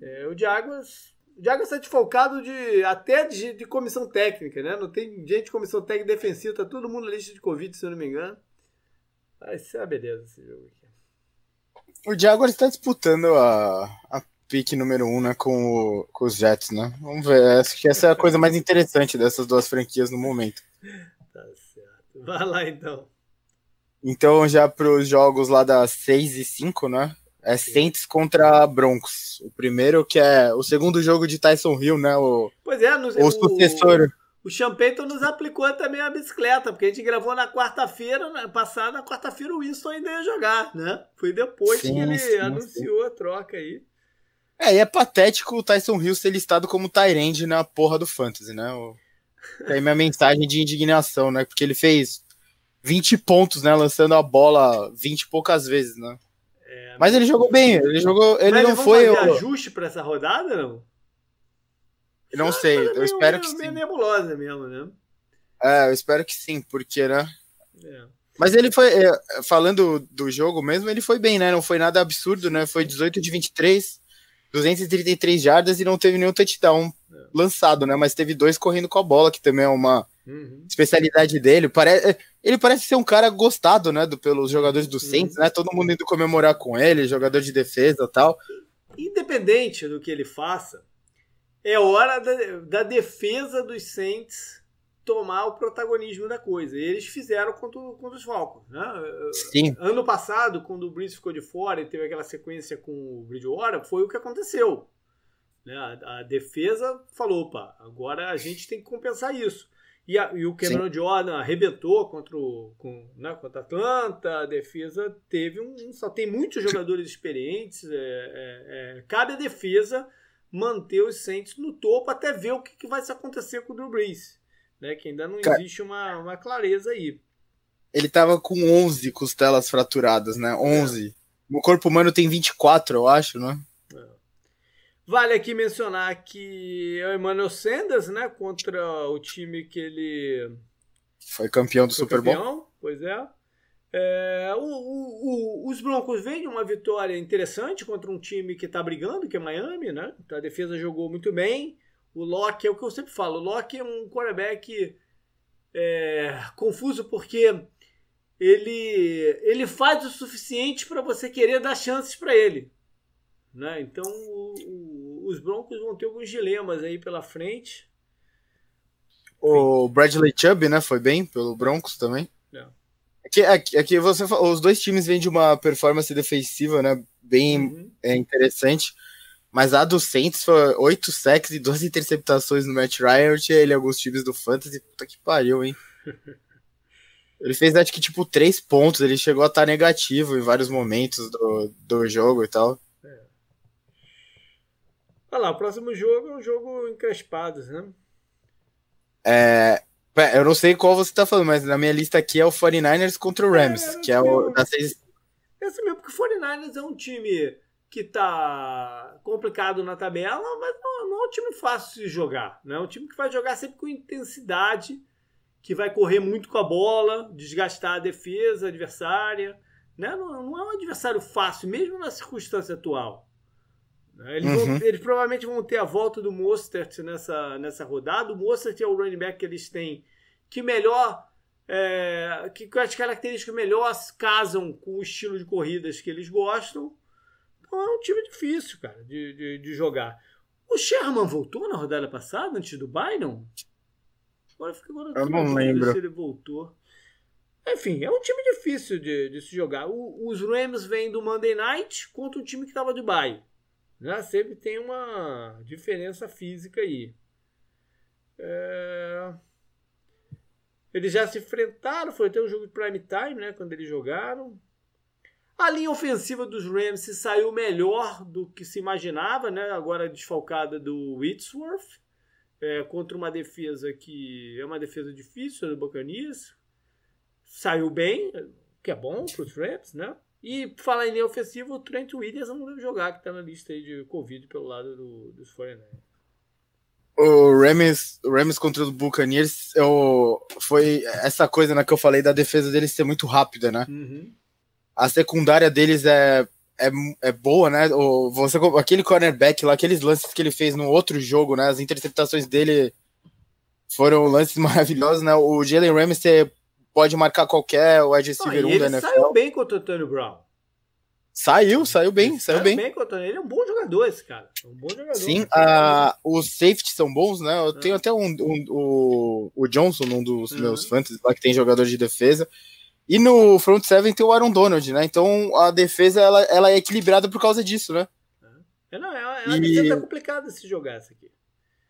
Speaker 1: É, o Jaguars o Jaguars está desfalcado de, até de, de, comissão técnica, né? Não tem gente de comissão técnica defensiva, tá todo mundo na lista de Covid, se eu não me engano. Vai ser uma beleza esse jogo aqui.
Speaker 2: O Jaguars está disputando a, a pique número 1 um, né, com, o, com os Jets, né? Vamos ver. Acho que essa é a coisa mais interessante dessas duas franquias no momento.
Speaker 1: Vai lá então.
Speaker 2: Então, já para os jogos lá das 6 e 5, né? É Saints contra Broncos. O primeiro que é o segundo jogo de Tyson Hill, né? O,
Speaker 1: pois é, no,
Speaker 2: o sucessor.
Speaker 1: O, o Champeyton nos aplicou também a bicicleta, porque a gente gravou na quarta-feira, passada, na quarta-feira o Winston ainda ia jogar, né? Foi depois sim, que ele sim, anunciou sim. a troca aí.
Speaker 2: É, e é patético o Tyson Hill ser listado como Tyrande na porra do Fantasy, né? O... Aí minha mensagem de indignação, né? Porque ele fez 20 pontos, né? Lançando a bola 20 e poucas vezes, né? É, mas ele jogou bem, ele jogou. Ele mas não foi.
Speaker 1: Fazer ajuste para essa rodada, não?
Speaker 2: Não ah, sei, eu meio, espero meio, que
Speaker 1: meio
Speaker 2: sim.
Speaker 1: nebulosa mesmo, né?
Speaker 2: É, eu espero que sim, porque, né? É. Mas ele foi, é, falando do jogo mesmo, ele foi bem, né? Não foi nada absurdo, né? Foi 18 de 23, 233 jardas e não teve nenhum touchdown é. Lançado, né? Mas teve dois correndo com a bola, que também é uma uhum. especialidade dele. Parece, ele parece ser um cara gostado, né, do, pelos jogadores do Saints, né? Todo mundo indo comemorar com ele, jogador de defesa e tal.
Speaker 1: Independente do que ele faça, é hora da, da, defesa dos Saints tomar o protagonismo da coisa. E eles fizeram contra, contra os Falcons, né?
Speaker 2: Sim.
Speaker 1: Ano passado, quando o Breeze ficou de fora e teve aquela sequência com o Bridgewater, foi o que aconteceu. Né? A, a defesa falou, opa, agora a gente tem que compensar isso. E, a, e o Cameron Sim. Jordan arrebentou contra o com, né, contra a Atlanta, a defesa teve um. Só tem muitos jogadores experientes. É, é, é, cabe à defesa manter os Saints no topo até ver o que, que vai se acontecer com o Drew Brees. Né, que ainda não existe uma, uma clareza aí.
Speaker 2: Ele tava com 11 costelas fraturadas, né? 11. É. O corpo humano tem 24, eu acho, né?
Speaker 1: Vale aqui mencionar que é o Emmanuel Sanders, né, contra o time que ele
Speaker 2: foi campeão do foi Super campeão, Bowl.
Speaker 1: Pois é. é o, o, o, os Broncos vêm de uma vitória interessante contra um time que está brigando, que é Miami, né? Então, a defesa jogou muito bem. O Locke é o que eu sempre falo. O Locke é um quarterback é, confuso porque ele, ele faz o suficiente para você querer dar chances para ele. Né? Então o, o, os Broncos vão ter alguns dilemas aí pela frente.
Speaker 2: O Bradley Chubb, né, foi bem pelo Broncos também. É. Aqui, aqui, aqui você os dois times vêm de uma performance defensiva, né, bem uhum. é, interessante. Mas a do Saints foi 8 sacks e 12 interceptações no Matt Ryan. Eu tinha ele alguns times do Fantasy. Puta que pariu, hein? ele fez acho que tipo 3 pontos. Ele chegou a estar negativo em vários momentos do, do jogo e tal.
Speaker 1: Olha lá, o próximo jogo é um jogo encrespados, né?
Speaker 2: É, eu não sei qual você tá falando, mas na minha lista aqui é o 49ers contra o Rams, é, que é o da seis...
Speaker 1: Esse mesmo, porque o 49ers é um time que tá complicado na tabela, mas não, não, é um time fácil de jogar. Né? É um time que vai jogar sempre com intensidade, que vai correr muito com a bola, desgastar a defesa adversária. Né? Não, não é um adversário fácil, mesmo na circunstância atual. Né? Eles, uhum. vão, eles, provavelmente vão ter a volta do Mostert nessa, nessa rodada. O Mostert é o running back que eles têm que melhor. É, que com as características melhor casam com o estilo de corridas que eles gostam. Então é um time difícil, cara, de, de, de jogar. O Sherman voltou na rodada passada, antes do Bynum?
Speaker 2: Agora, agora eu não lembro
Speaker 1: se ele voltou. Enfim, é um time difícil de, de se jogar. O, os Rams vêm do Monday Night contra um time que estava de bye. Sempre tem uma diferença física aí. É... Eles já se enfrentaram, foi até um jogo de prime time, né? Quando eles jogaram. A linha ofensiva dos Rams se saiu melhor do que se imaginava, né? Agora desfalcada do Whitsworth. É, contra uma defesa que é uma defesa difícil do Buccaneers. Saiu bem, que é bom para os Rams, né? E falar em linha ofensiva, o Trent Williams não deve jogar, que está na lista aí de Covid pelo lado do, dos 49
Speaker 2: o Rams, o Rams contra o Buccaneers eu, foi essa coisa né, que eu falei da defesa deles ser muito rápida, né? Uhum. A secundária deles é, é, é boa, né? O, você, aquele cornerback lá, aqueles lances que ele fez no outro jogo, né? As interceptações dele foram lances maravilhosos, né? O Jalen Ramsey pode marcar qualquer wide receiver 1 da NFL.
Speaker 1: Ele saiu bem contra o Antônio Brown.
Speaker 2: Saiu, saiu bem, saiu, saiu bem. bem
Speaker 1: contra ele. é um bom jogador esse cara. É um bom jogador.
Speaker 2: Sim, a, os safeties são bons, né? Eu tenho até um, um, o, o Johnson, um dos uhum. meus fantasy lá, que tem jogador de defesa. E no front seven tem o Aaron Donald, né? Então a defesa ela, ela é equilibrada por causa disso, né?
Speaker 1: É, não, é, é uma e... defesa complicada se jogar essa aqui.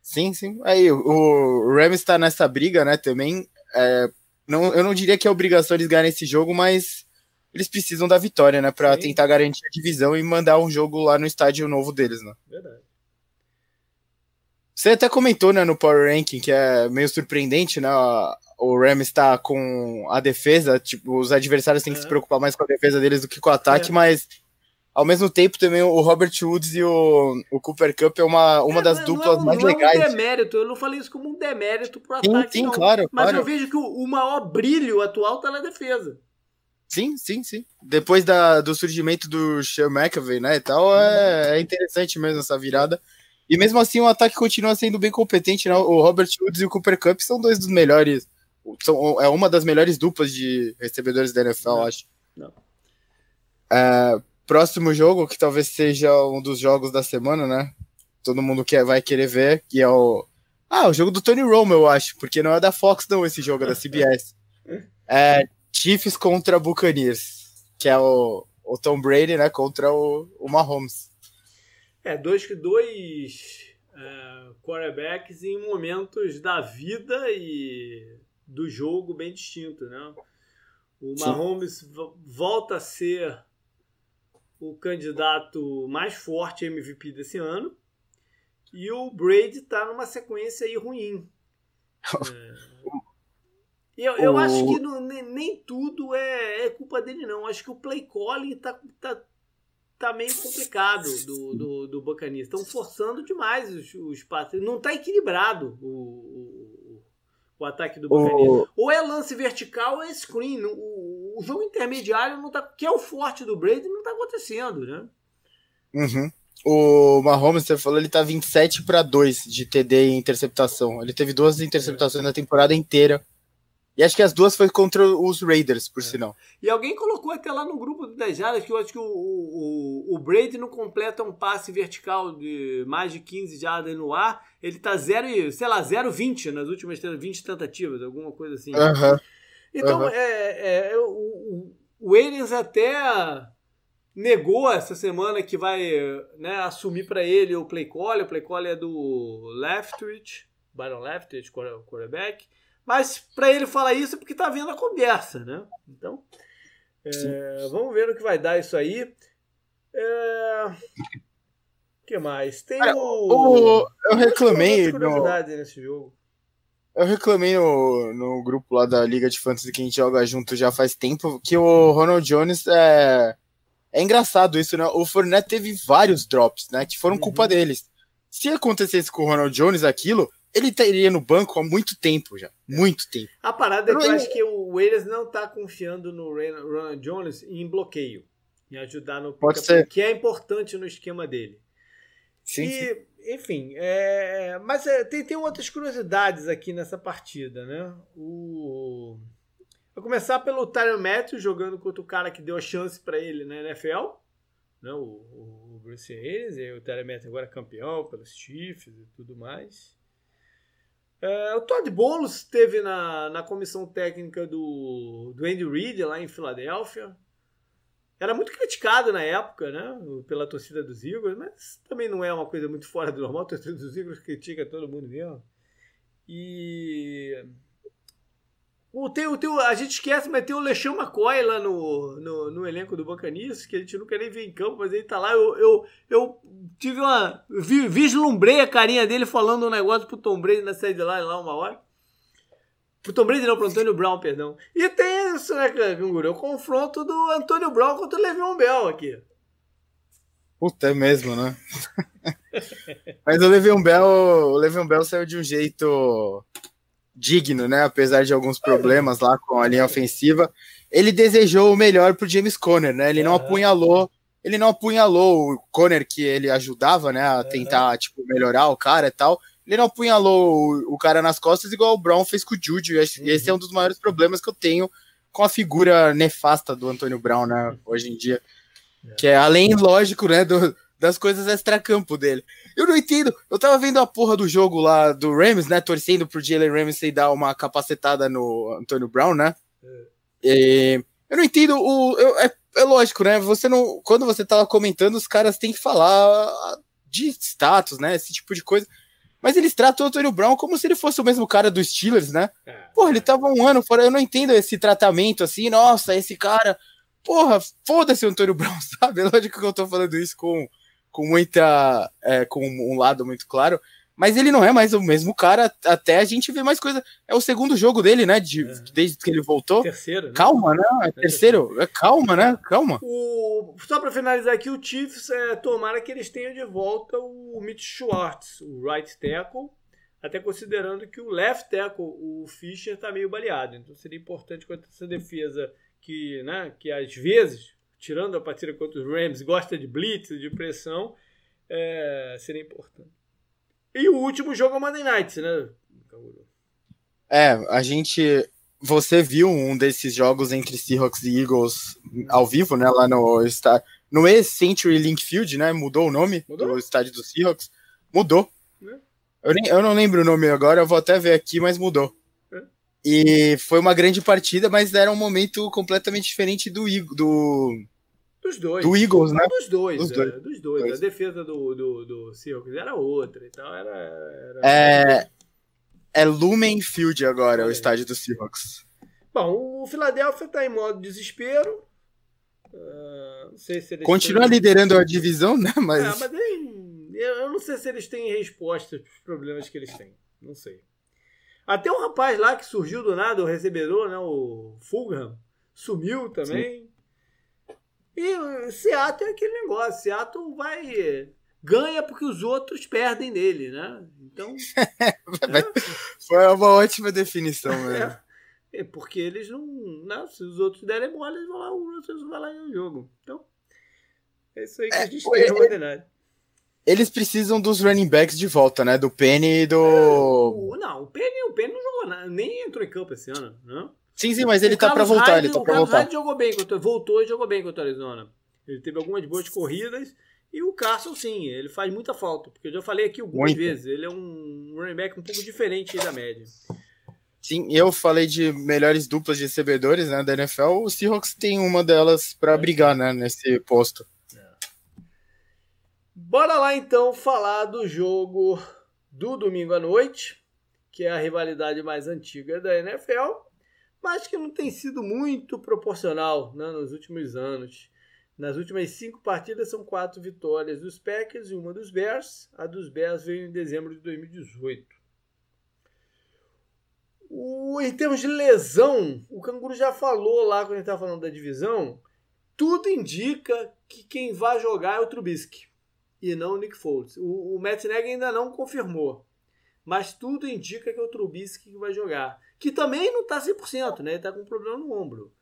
Speaker 2: Sim, sim. Aí o Rams está nessa briga, né? Também é, não, eu não diria que é obrigação eles ganharem esse jogo, mas eles precisam da vitória, né? Pra Sim. tentar garantir a divisão e mandar um jogo lá no estádio novo deles, né? Verdade. Você até comentou, né, no Power Ranking, que é meio surpreendente, né? O Rams está com a defesa, tipo, os adversários têm que é. se preocupar mais com a defesa deles do que com o ataque, é. mas ao mesmo tempo, também o Robert Woods e o, o Cooper Cup é uma, uma é, das duplas é um, mais legais. Não
Speaker 1: é um demérito, eu não falei isso como um demérito pro sim, ataque,
Speaker 2: sim,
Speaker 1: não.
Speaker 2: claro.
Speaker 1: Mas
Speaker 2: claro.
Speaker 1: eu vejo que o, o, maior brilho atual tá na defesa.
Speaker 2: Sim, sim, sim. Depois da, do surgimento do Sean McAvey, né, e tal, é, é interessante mesmo essa virada. E mesmo assim o ataque continua sendo bem competente, né? O Robert Woods e o Cooper Cup são dois dos melhores, são, é uma das melhores duplas de recebedores da NFL, não, acho. Não. É, próximo jogo, que talvez seja um dos jogos da semana, né? Todo mundo quer, vai querer ver, que é o. Ah, o jogo do Tony Romo, eu acho, porque não é da Fox, não, esse jogo, é da CBS. É Chiefs contra Buccaneers, que é o, o Tom Brady, né? Contra o, o Mahomes.
Speaker 1: É, dois, dois é, quarterbacks em momentos da vida e do jogo bem distintos, né? O Mahomes volta a ser o candidato mais forte MVP desse ano e o Brady está numa sequência aí ruim. É... Eu, eu o... acho que não, nem, nem, tudo é, é, culpa dele, não. Acho que o play calling tá, tá, tá meio complicado do, do, do Buccaneers. Estão forçando demais os, os passes. Não tá equilibrado o, o, o ataque do. O... Ou é lance vertical ou é screen. O, o jogo intermediário, não tá, que é o forte do Brady, não tá acontecendo, né?
Speaker 2: Uhum. O Mahomes, você falou, ele tá 27 para 2 de TD em interceptação. Ele teve duas interceptações é. na temporada inteira. E acho que as duas foi contra os Raiders, por é. sinal.
Speaker 1: E alguém colocou até lá no grupo do 10 jardas que eu acho que o, o, o Brady não completa um passe vertical de mais de 15 jardas no ar. Ele tá 0, sei lá, 0,20 nas últimas 20 tentativas, alguma coisa assim.
Speaker 2: Uhum.
Speaker 1: Então, uhum. É, é, o, o Williams até negou essa semana que vai né, assumir para ele o play call. O play call é do Leftwich, Byron Leftwich, quarterback. Mas para ele falar isso é porque tá vendo a conversa, né? Então, é, vamos ver o que vai dar isso aí. É... O que mais? Tem o...
Speaker 2: o... Eu reclamei.
Speaker 1: No... nesse jogo.
Speaker 2: Eu reclamei no, no grupo lá da Liga de Fantasy que a gente joga junto já faz tempo que o Ronald Jones é. É engraçado isso, né? O Fournette teve vários drops, né? Que foram culpa uhum. deles. Se acontecesse com o Ronald Jones aquilo, ele estaria no banco há muito tempo já. Muito tempo.
Speaker 1: A parada é que eu acho que o Williams não está confiando no Ronald Jones em bloqueio. Em ajudar no
Speaker 2: ser.
Speaker 1: que é importante no esquema dele.
Speaker 2: Sim,
Speaker 1: e,
Speaker 2: sim.
Speaker 1: enfim, é, mas é, tem, tem outras curiosidades aqui nessa partida, né? O Vou começar pelo Tyron Matthews jogando contra o cara que deu a chance para ele na NFL, né? O, o Bruce Hayes, e o Tyron Matthews agora é campeão pelos Chiefs e tudo mais. É, o Todd Bowles esteve na, na comissão técnica do, do Andy Reid lá em Filadélfia. Era muito criticado na época, né? Pela torcida dos Eagles, mas também não é uma coisa muito fora do normal. A torcida dos Eagles critica todo mundo mesmo. E o, tem, o, tem, a gente esquece, mas tem o Lechão McCoy lá no, no, no, elenco do Bancanice, que a gente nunca nem vê em campo, mas ele tá lá. Eu, eu, eu tive uma. Vi, vislumbrei a carinha dele falando um negócio pro Tom Brady na sideline lá uma hora. Pro Tom Brady não, pro Antônio Brown, perdão. E tem isso, né, Canguru? O confronto do Antônio Brown contra o Le'Veon Bell aqui.
Speaker 2: Puta, é mesmo, né? mas o Le'Veon Bell, o Le'Veon Bell saiu de um jeito digno, né? Apesar de alguns problemas lá com a linha ofensiva, ele desejou o melhor pro James Conner, né? Ele não apunhalou, ele não apunhalou o Conner que ele ajudava, né, a tentar tipo melhorar o cara e tal. Ele não apunhalou o, cara nas costas igual o Brown fez com o. Esse, uhum. esse é um dos maiores problemas que eu tenho com a figura nefasta do Antônio Brown, né, hoje em dia. Que é além, lógico, né, do, das coisas extra-campo dele. Eu não entendo. Eu tava vendo a porra do jogo lá do Rams, né? Torcendo pro Jalen Ramsey dar uma capacetada no Antônio Brown, né? É. E, eu não entendo. O, eu, é, é, lógico, né? Você não. Quando você tava comentando, os caras têm que falar de status, né? Esse tipo de coisa. Mas eles tratam o Antônio Brown como se ele fosse o mesmo cara dos Steelers, né? É. Porra, ele tava um ano fora. Eu não entendo esse tratamento assim. Nossa, esse cara. Porra, foda-se o Antônio Brown, sabe? É lógico que eu tô falando isso com com muita. É, com um lado muito claro. Mas ele não é mais o mesmo cara, até a gente ver mais coisa. É o segundo jogo dele, né? De, é. Desde que ele voltou.
Speaker 1: Terceiro, né?
Speaker 2: Calma, né? É terceiro. É, calma, né? Calma.
Speaker 1: O, só para finalizar aqui, o Chiefs, é, tomara que eles tenham de volta o Mitch Schwartz, o right tackle, até considerando que o left tackle, o Fischer, tá meio baleado. Então seria importante contra essa defesa que, né, que às vezes tirando a partida contra os Rams, gosta de blitz, de pressão, é, seria importante. E o último jogo é o Monday Night, né?
Speaker 2: É, a gente. Você viu um desses jogos entre Seahawks e Eagles ao vivo, né? Lá no estádio. No ex-Century Link Field, né? Mudou o nome Mudou? do estádio dos Seahawks. Mudou. É. Eu, nem, eu não lembro o nome agora, eu vou até ver aqui, mas mudou. É. E foi uma grande partida, mas era um momento completamente diferente do, do
Speaker 1: Dos dois.
Speaker 2: Do Eagles, né?
Speaker 1: Dos dois,
Speaker 2: Dos
Speaker 1: é,
Speaker 2: dois.
Speaker 1: dos dois.
Speaker 2: Dois.
Speaker 1: A defesa do, do, do Seahawks era outra e tal. Era, era...
Speaker 2: É, é Lumen Field agora, o
Speaker 1: É.
Speaker 2: estádio do Seahawks.
Speaker 1: Bom, o Philadelphia tá em modo desespero. Ah, não sei se eles
Speaker 2: Continua
Speaker 1: têm-
Speaker 2: liderando a divisão, né? Mas,
Speaker 1: É, mas eu não sei se eles têm resposta para os problemas que eles têm. Não sei. Até um rapaz lá que surgiu do nada, o recebedor, né? O Fulham, sumiu também. E o Seattle é aquele negócio. Seattle vai. Ganha porque os outros perdem dele, né? Então.
Speaker 2: foi uma ótima definição, velho.
Speaker 1: É, é porque eles não, não. Se os outros derem bola, eles vão lá, o outros vai lá no jogo. Então. É isso aí que
Speaker 2: É,
Speaker 1: a gente
Speaker 2: foi-
Speaker 1: tem.
Speaker 2: Eles precisam dos running backs de volta, né? Do Penny e do.
Speaker 1: O- não, o Penny, o Penny não jogou nada, nem entrou em campo esse ano, né?
Speaker 2: Sim, sim, mas ele
Speaker 1: O
Speaker 2: tá pra
Speaker 1: Carlos
Speaker 2: voltar,
Speaker 1: Hyde-
Speaker 2: ele tá
Speaker 1: Carlos
Speaker 2: voltar.
Speaker 1: Hyde jogou bem, contra, voltou e jogou bem contra o Arizona. Ele teve algumas boas corridas e o Carson, sim, ele faz muita falta, porque eu já falei aqui algumas
Speaker 2: Muito.
Speaker 1: vezes, ele é um running back um pouco diferente da média.
Speaker 2: Sim, eu falei de melhores duplas de recebedores, né, da NFL. O Seahawks tem uma delas pra brigar, né, nesse posto.
Speaker 1: Bora lá então falar do jogo do domingo à noite, que é a rivalidade mais antiga da NFL, mas que não tem sido muito proporcional né, nos últimos anos. Nas últimas cinco partidas são quatro vitórias dos Packers e uma dos Bears. A dos Bears veio em dezembro de 2018. O- em termos de lesão, o Canguru já falou lá quando ele estava falando da divisão. Tudo indica que quem vai jogar é o Trubisky e não o Nick Foles. O, o Matt Nagy ainda não confirmou, mas tudo indica que é o Trubisky que vai jogar. Que também não está 100%, né? Ele está com um problema no ombro.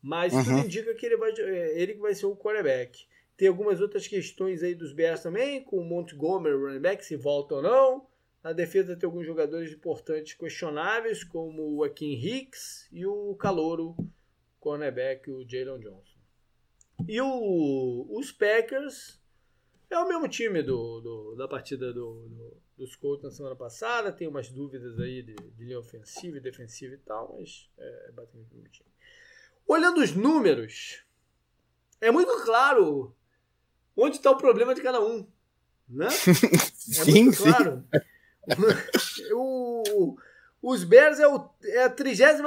Speaker 1: Mas tudo
Speaker 2: Uhum.
Speaker 1: indica que ele, vai, é, ele vai ser o quarterback. Tem algumas outras questões aí dos Bears também, com o Montgomery running back, se volta ou não. Na defesa tem alguns jogadores importantes questionáveis, como o Akin Hicks e o Calouro, cornerback, o Jalen Johnson. E o, os Packers é o mesmo time do, do- da partida do, do- dos Colts na semana passada. Tem umas dúvidas aí de, de linha ofensiva e defensiva e tal, mas é basicamente o mesmo time. Olhando os números, é muito claro onde está o problema de cada um. Né? É
Speaker 2: sim,
Speaker 1: muito
Speaker 2: sim.
Speaker 1: claro. o, os Bears é, o, é a 31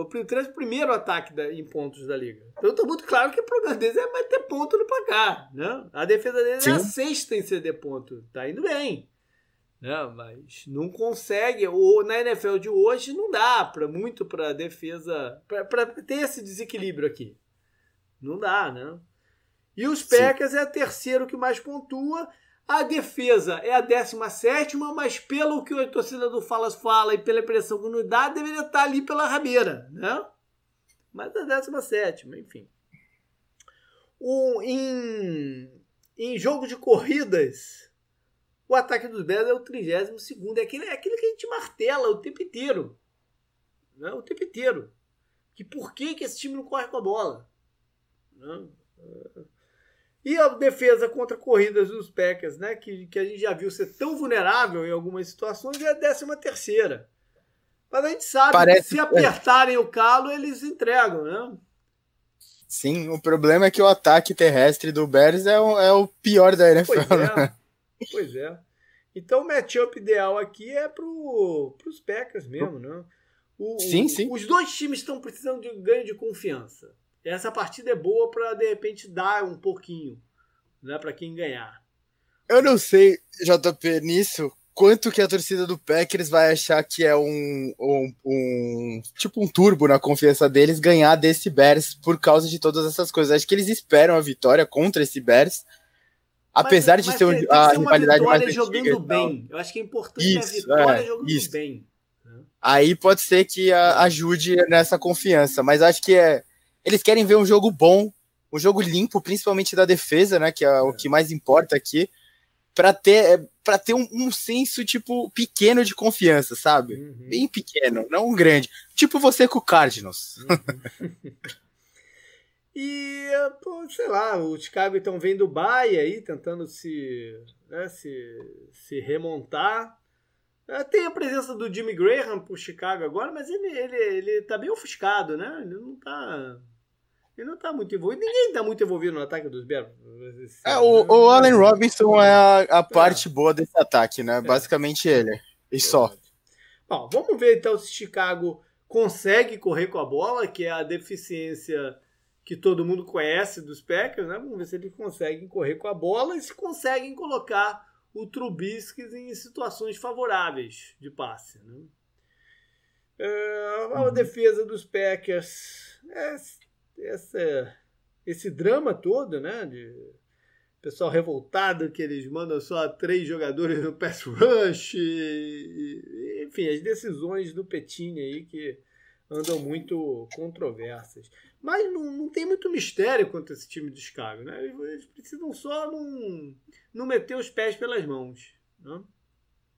Speaker 1: o 31 ataque da- em pontos da liga. Então tá muito claro que o problema deles é meter ponto no placar. Né? A defesa deles é a
Speaker 2: Sim.
Speaker 1: sexta em ceder ponto. Tá indo bem. Né? Mas não consegue. Ou na NFL de hoje não dá para muito para defesa. para ter esse desequilíbrio aqui. Não dá, né? E os
Speaker 2: Sim.
Speaker 1: Packers é a terceiro que mais pontua. A defesa é a 17, mas pelo que a torcida do Falas fala e pela impressão que nos dá, deveria estar ali pela rabeira, né? Mas é a 17, enfim. O, em, em jogo de corridas, o ataque dos Bears é o 32 é aquele, é aquele que a gente martela o tempo inteiro. Né? O tempo inteiro. Que por que, que esse time não corre com a bola? Né? E a defesa contra corridas dos Packers, né? Que, que a gente já viu ser tão vulnerável em algumas situações, é a décima terceira. Mas a gente sabe
Speaker 2: Parece-
Speaker 1: que se apertarem o calo, eles entregam, né?
Speaker 2: Sim, o problema é que o ataque terrestre do Bears é o, é o pior da NFL.
Speaker 1: Pois
Speaker 2: né?
Speaker 1: é. Pois é. Então o matchup ideal aqui é pro, pros Packers mesmo, né? O-
Speaker 2: Sim,
Speaker 1: o-
Speaker 2: sim.
Speaker 1: Os dois times estão precisando de um ganho de confiança. Essa partida é boa para de repente dar um pouquinho, né, para quem ganhar.
Speaker 2: Eu não sei, JP, nisso, quanto que a torcida do Packers vai achar que é um, um, um- tipo um turbo na confiança deles ganhar desse Bears por causa de todas essas coisas. Acho que eles esperam a vitória contra esse Bears, apesar
Speaker 1: Mas-
Speaker 2: de
Speaker 1: mas
Speaker 2: ser
Speaker 1: que
Speaker 2: a rivalidade mais
Speaker 1: vitória
Speaker 2: antiga.
Speaker 1: jogando
Speaker 2: tal.
Speaker 1: bem. Eu acho que é importante
Speaker 2: Isso,
Speaker 1: a vitória
Speaker 2: é,
Speaker 1: jogando
Speaker 2: isso.
Speaker 1: bem.
Speaker 2: Aí pode ser que a- ajude nessa confiança, mas acho que é eles querem ver um jogo bom, um jogo limpo, principalmente da defesa, né, que é o que mais importa aqui, para ter para ter um, um senso tipo pequeno de confiança, sabe?
Speaker 1: Uhum.
Speaker 2: Bem pequeno, não um grande. Tipo você com o Cardinals.
Speaker 1: E, pô, sei lá, o Chicago então vem do Bahia aí, tentando se, né, se, se remontar. É, Tem a presença do Jimmy Graham pro Chicago agora, mas ele, ele, ele tá bem ofuscado, né? Ele não tá. Ele não tá muito envolvido. Ninguém tá muito envolvido no ataque dos Bears.
Speaker 2: É, o, o Allen Robinson é a, a parte é. boa desse ataque, né? É. Basicamente ele. E só.
Speaker 1: Bom, vamos ver então se Chicago consegue correr com a bola, que é a deficiência que todo mundo conhece dos Packers, né? Vamos ver se eles conseguem correr com a bola e se conseguem colocar o Trubisky em situações favoráveis de passe, né? É, a uhum. defesa dos Packers, é, essa, esse drama todo, né? De pessoal revoltado que eles mandam só três jogadores no pass rush, e, enfim, as decisões do Petini aí que andam muito controversas. Mas não, não tem muito mistério quanto a esse time do Chicago, né? Eles precisam só não, não meter os pés pelas mãos, né?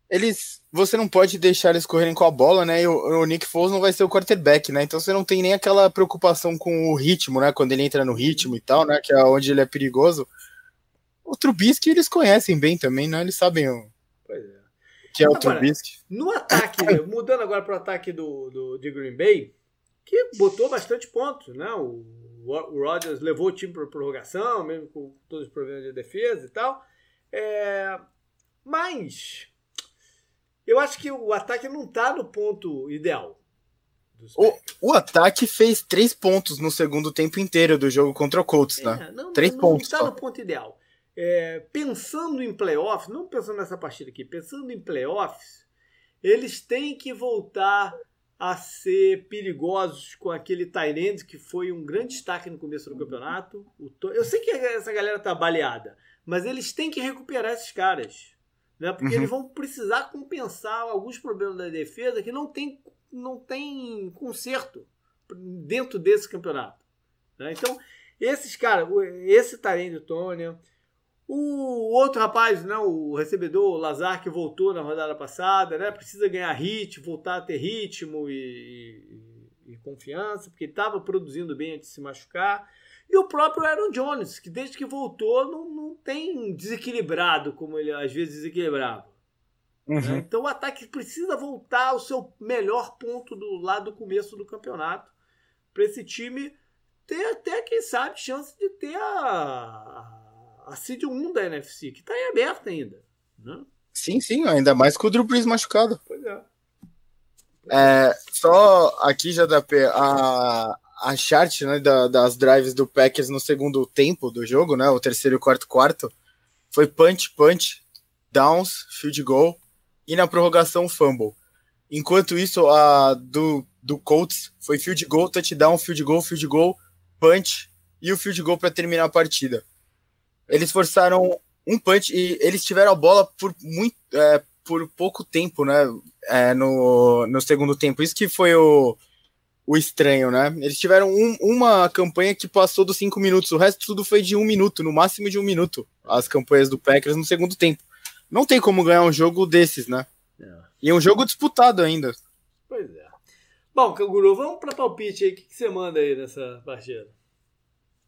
Speaker 2: Eles, você não pode deixar eles correrem com a bola, né? E o, o Nick Foles não vai ser o quarterback, né? Então você não tem nem aquela preocupação com o ritmo, né? Quando ele entra no ritmo e tal, né? Que é onde ele é perigoso. O Trubisky eles conhecem bem também, né? Eles sabem o
Speaker 1: é.
Speaker 2: que é o agora, Trubisky.
Speaker 1: No ataque, mudando agora para o ataque do, do, de Green Bay, que botou bastante pontos, né? O, o Rodgers levou o time para prorrogação, mesmo com todos os problemas de defesa e tal. É, mas eu acho que o ataque não está no ponto ideal.
Speaker 2: O, o, ataque fez três pontos no segundo tempo inteiro do jogo contra o Colts, é, né? Não, três
Speaker 1: não,
Speaker 2: pontos.
Speaker 1: Não está no ponto ideal. É, pensando em playoffs, não pensando nessa partida aqui, pensando em playoffs, eles têm que voltar a ser perigosos com aquele Tyrande que foi um grande destaque no começo do campeonato. Eu sei que essa galera tá baleada, mas eles têm que recuperar esses caras. Né? Porque uhum. eles vão precisar compensar alguns problemas da defesa que não tem, não tem conserto dentro desse campeonato. Né? Então, esses caras, esse Tyrande Tônia, o outro rapaz, né, o recebedor, o Lazar, que voltou na rodada passada, né, precisa ganhar ritmo, voltar a ter ritmo e, e, e confiança, porque estava produzindo bem antes de se machucar. E o próprio Aaron Jones, que desde que voltou não, não tem desequilibrado como ele às vezes desequilibrava. Uhum. Né? Então o ataque precisa voltar ao seu melhor ponto do lado do começo do campeonato para esse time ter até, quem sabe, chance de ter a a seed 1 da NFC, que está em aberto ainda. Né?
Speaker 2: Sim, sim, ainda mais com o Drew Brees machucado.
Speaker 1: Pois é.
Speaker 2: é só aqui, JP, a, a chart né, da, das drives do Packers no segundo tempo do jogo, né, o terceiro e quarto quarto, foi punch, punch, downs, field goal e na prorrogação fumble. Enquanto isso, a do, do Colts foi field goal, touchdown, field goal, field goal, punch e o field goal para terminar a partida. Eles forçaram um punch e eles tiveram a bola por muito é, por pouco tempo, né? É, no, no segundo tempo. Isso que foi o, o estranho, né? Eles tiveram um, uma campanha que passou dos cinco minutos, o resto tudo foi de um minuto, no máximo de um minuto, as campanhas do Packers no segundo tempo. Não tem como ganhar um jogo desses, né? É. E é um jogo disputado ainda.
Speaker 1: Pois é. Bom, Canguru, vamos para palpite aí. O que, que você manda aí nessa partida?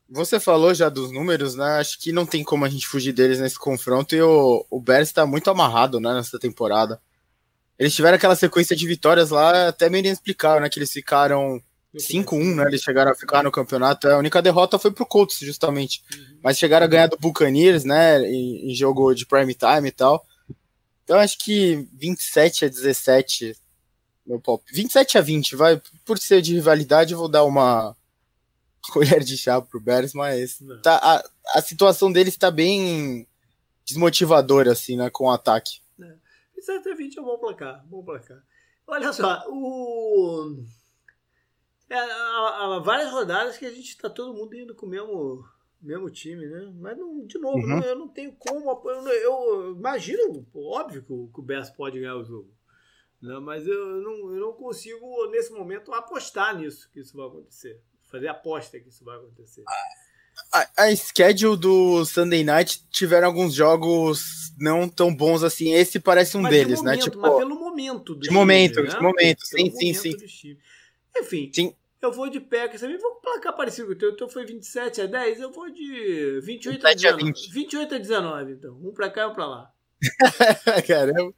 Speaker 2: Você falou já dos números, né? Acho que não tem como a gente fugir deles nesse confronto e o, o Bears está muito amarrado, né, nessa temporada. Eles tiveram aquela sequência de vitórias lá, até meio inexplicável, né? Que eles ficaram 5-1, né? Eles chegaram a ficar no campeonato. A única derrota foi pro Colts, justamente. Uhum. Mas chegaram a ganhar do Buccaneers, né? Em, em jogo de prime time e tal. Então acho que 27 a 17, meu pop. 27 a 20, vai. Por ser de rivalidade, eu vou dar uma colher de chá pro Bears, mas tá, a, a situação deles está bem desmotivadora, assim, né, com o ataque.
Speaker 1: É. 27 a 20 é um bom placar, bom placar. Olha só, o... É, há, há, várias rodadas que a gente está todo mundo indo com o mesmo, mesmo time, né? Mas, não, de novo, uhum. eu não tenho como... Eu, eu imagino, óbvio que o, que o Bears pode ganhar o jogo. Né? Mas eu não, eu não consigo, nesse momento, apostar nisso, que isso vai acontecer fazer aposta que isso vai acontecer.
Speaker 2: A, a schedule do Sunday Night tiveram alguns jogos não tão bons assim. Esse parece um mas deles,
Speaker 1: né?
Speaker 2: momento, né? Tipo,
Speaker 1: mas pelo momento
Speaker 2: do De time, momento, né? de momento. Sim, sim, sim.
Speaker 1: Enfim, sim. eu vou de Packers também. Vou placar parecido com o teu. O teu foi 27 a 10. Eu vou de 28 a 19. A 28 a 19, então. Um pra cá e um pra lá.
Speaker 2: Caramba.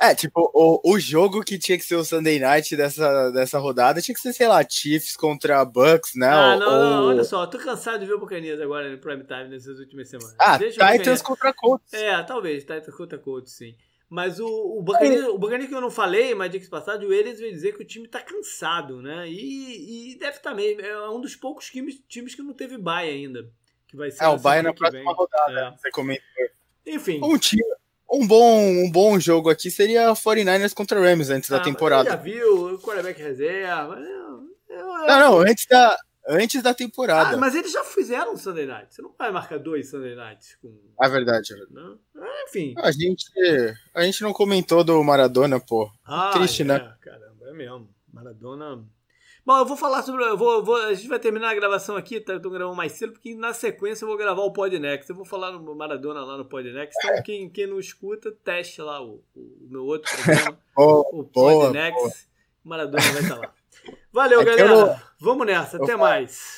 Speaker 2: É, tipo, o, o jogo que tinha que ser o Sunday Night dessa, dessa rodada tinha que ser, sei lá, Chiefs contra Bucks, né?
Speaker 1: Ah, não, ou... não, olha só, tô cansado de ver o Buccaneers agora no Prime Time nessas últimas semanas.
Speaker 2: Ah, Deixa Titans contra Colts.
Speaker 1: É, talvez, Titans contra Colts, sim. Mas o, o Buccaneers, o Buccaneers que eu não falei, mas diga-se passado, o eles veio dizer que o time tá cansado, né? E, e deve estar tá mesmo. É um dos poucos times, times que não teve bye ainda. Que vai ser
Speaker 2: é, o bye na próxima vem. rodada, é. você comentou.
Speaker 1: Enfim.
Speaker 2: Um time, um bom, um bom jogo aqui seria 49ers contra Rams antes ah, da temporada.
Speaker 1: Já viu, o quarterback reserva. Eu, eu,
Speaker 2: não, não, antes da, antes da temporada. Ah,
Speaker 1: mas eles já fizeram um Sunday Night. Você não vai marcar dois Sunday Nights com.
Speaker 2: É verdade.
Speaker 1: Não? Ah, enfim.
Speaker 2: A gente, a gente não comentou do Maradona, pô.
Speaker 1: Ah,
Speaker 2: Triste,
Speaker 1: é,
Speaker 2: né?
Speaker 1: Caramba, é mesmo. Maradona. Bom, eu vou falar sobre. Eu vou, vou, a gente vai terminar a gravação aqui, tá? Eu tô gravando mais cedo, porque na sequência eu vou gravar o Podnext. Eu vou falar no Maradona lá no Podnext. Então, quem, quem não escuta, teste lá o, o meu outro programa,
Speaker 2: boa,
Speaker 1: o Podnext. Maradona vai estar lá. Valeu, é galera. Eu... Vamos nessa. Até mais.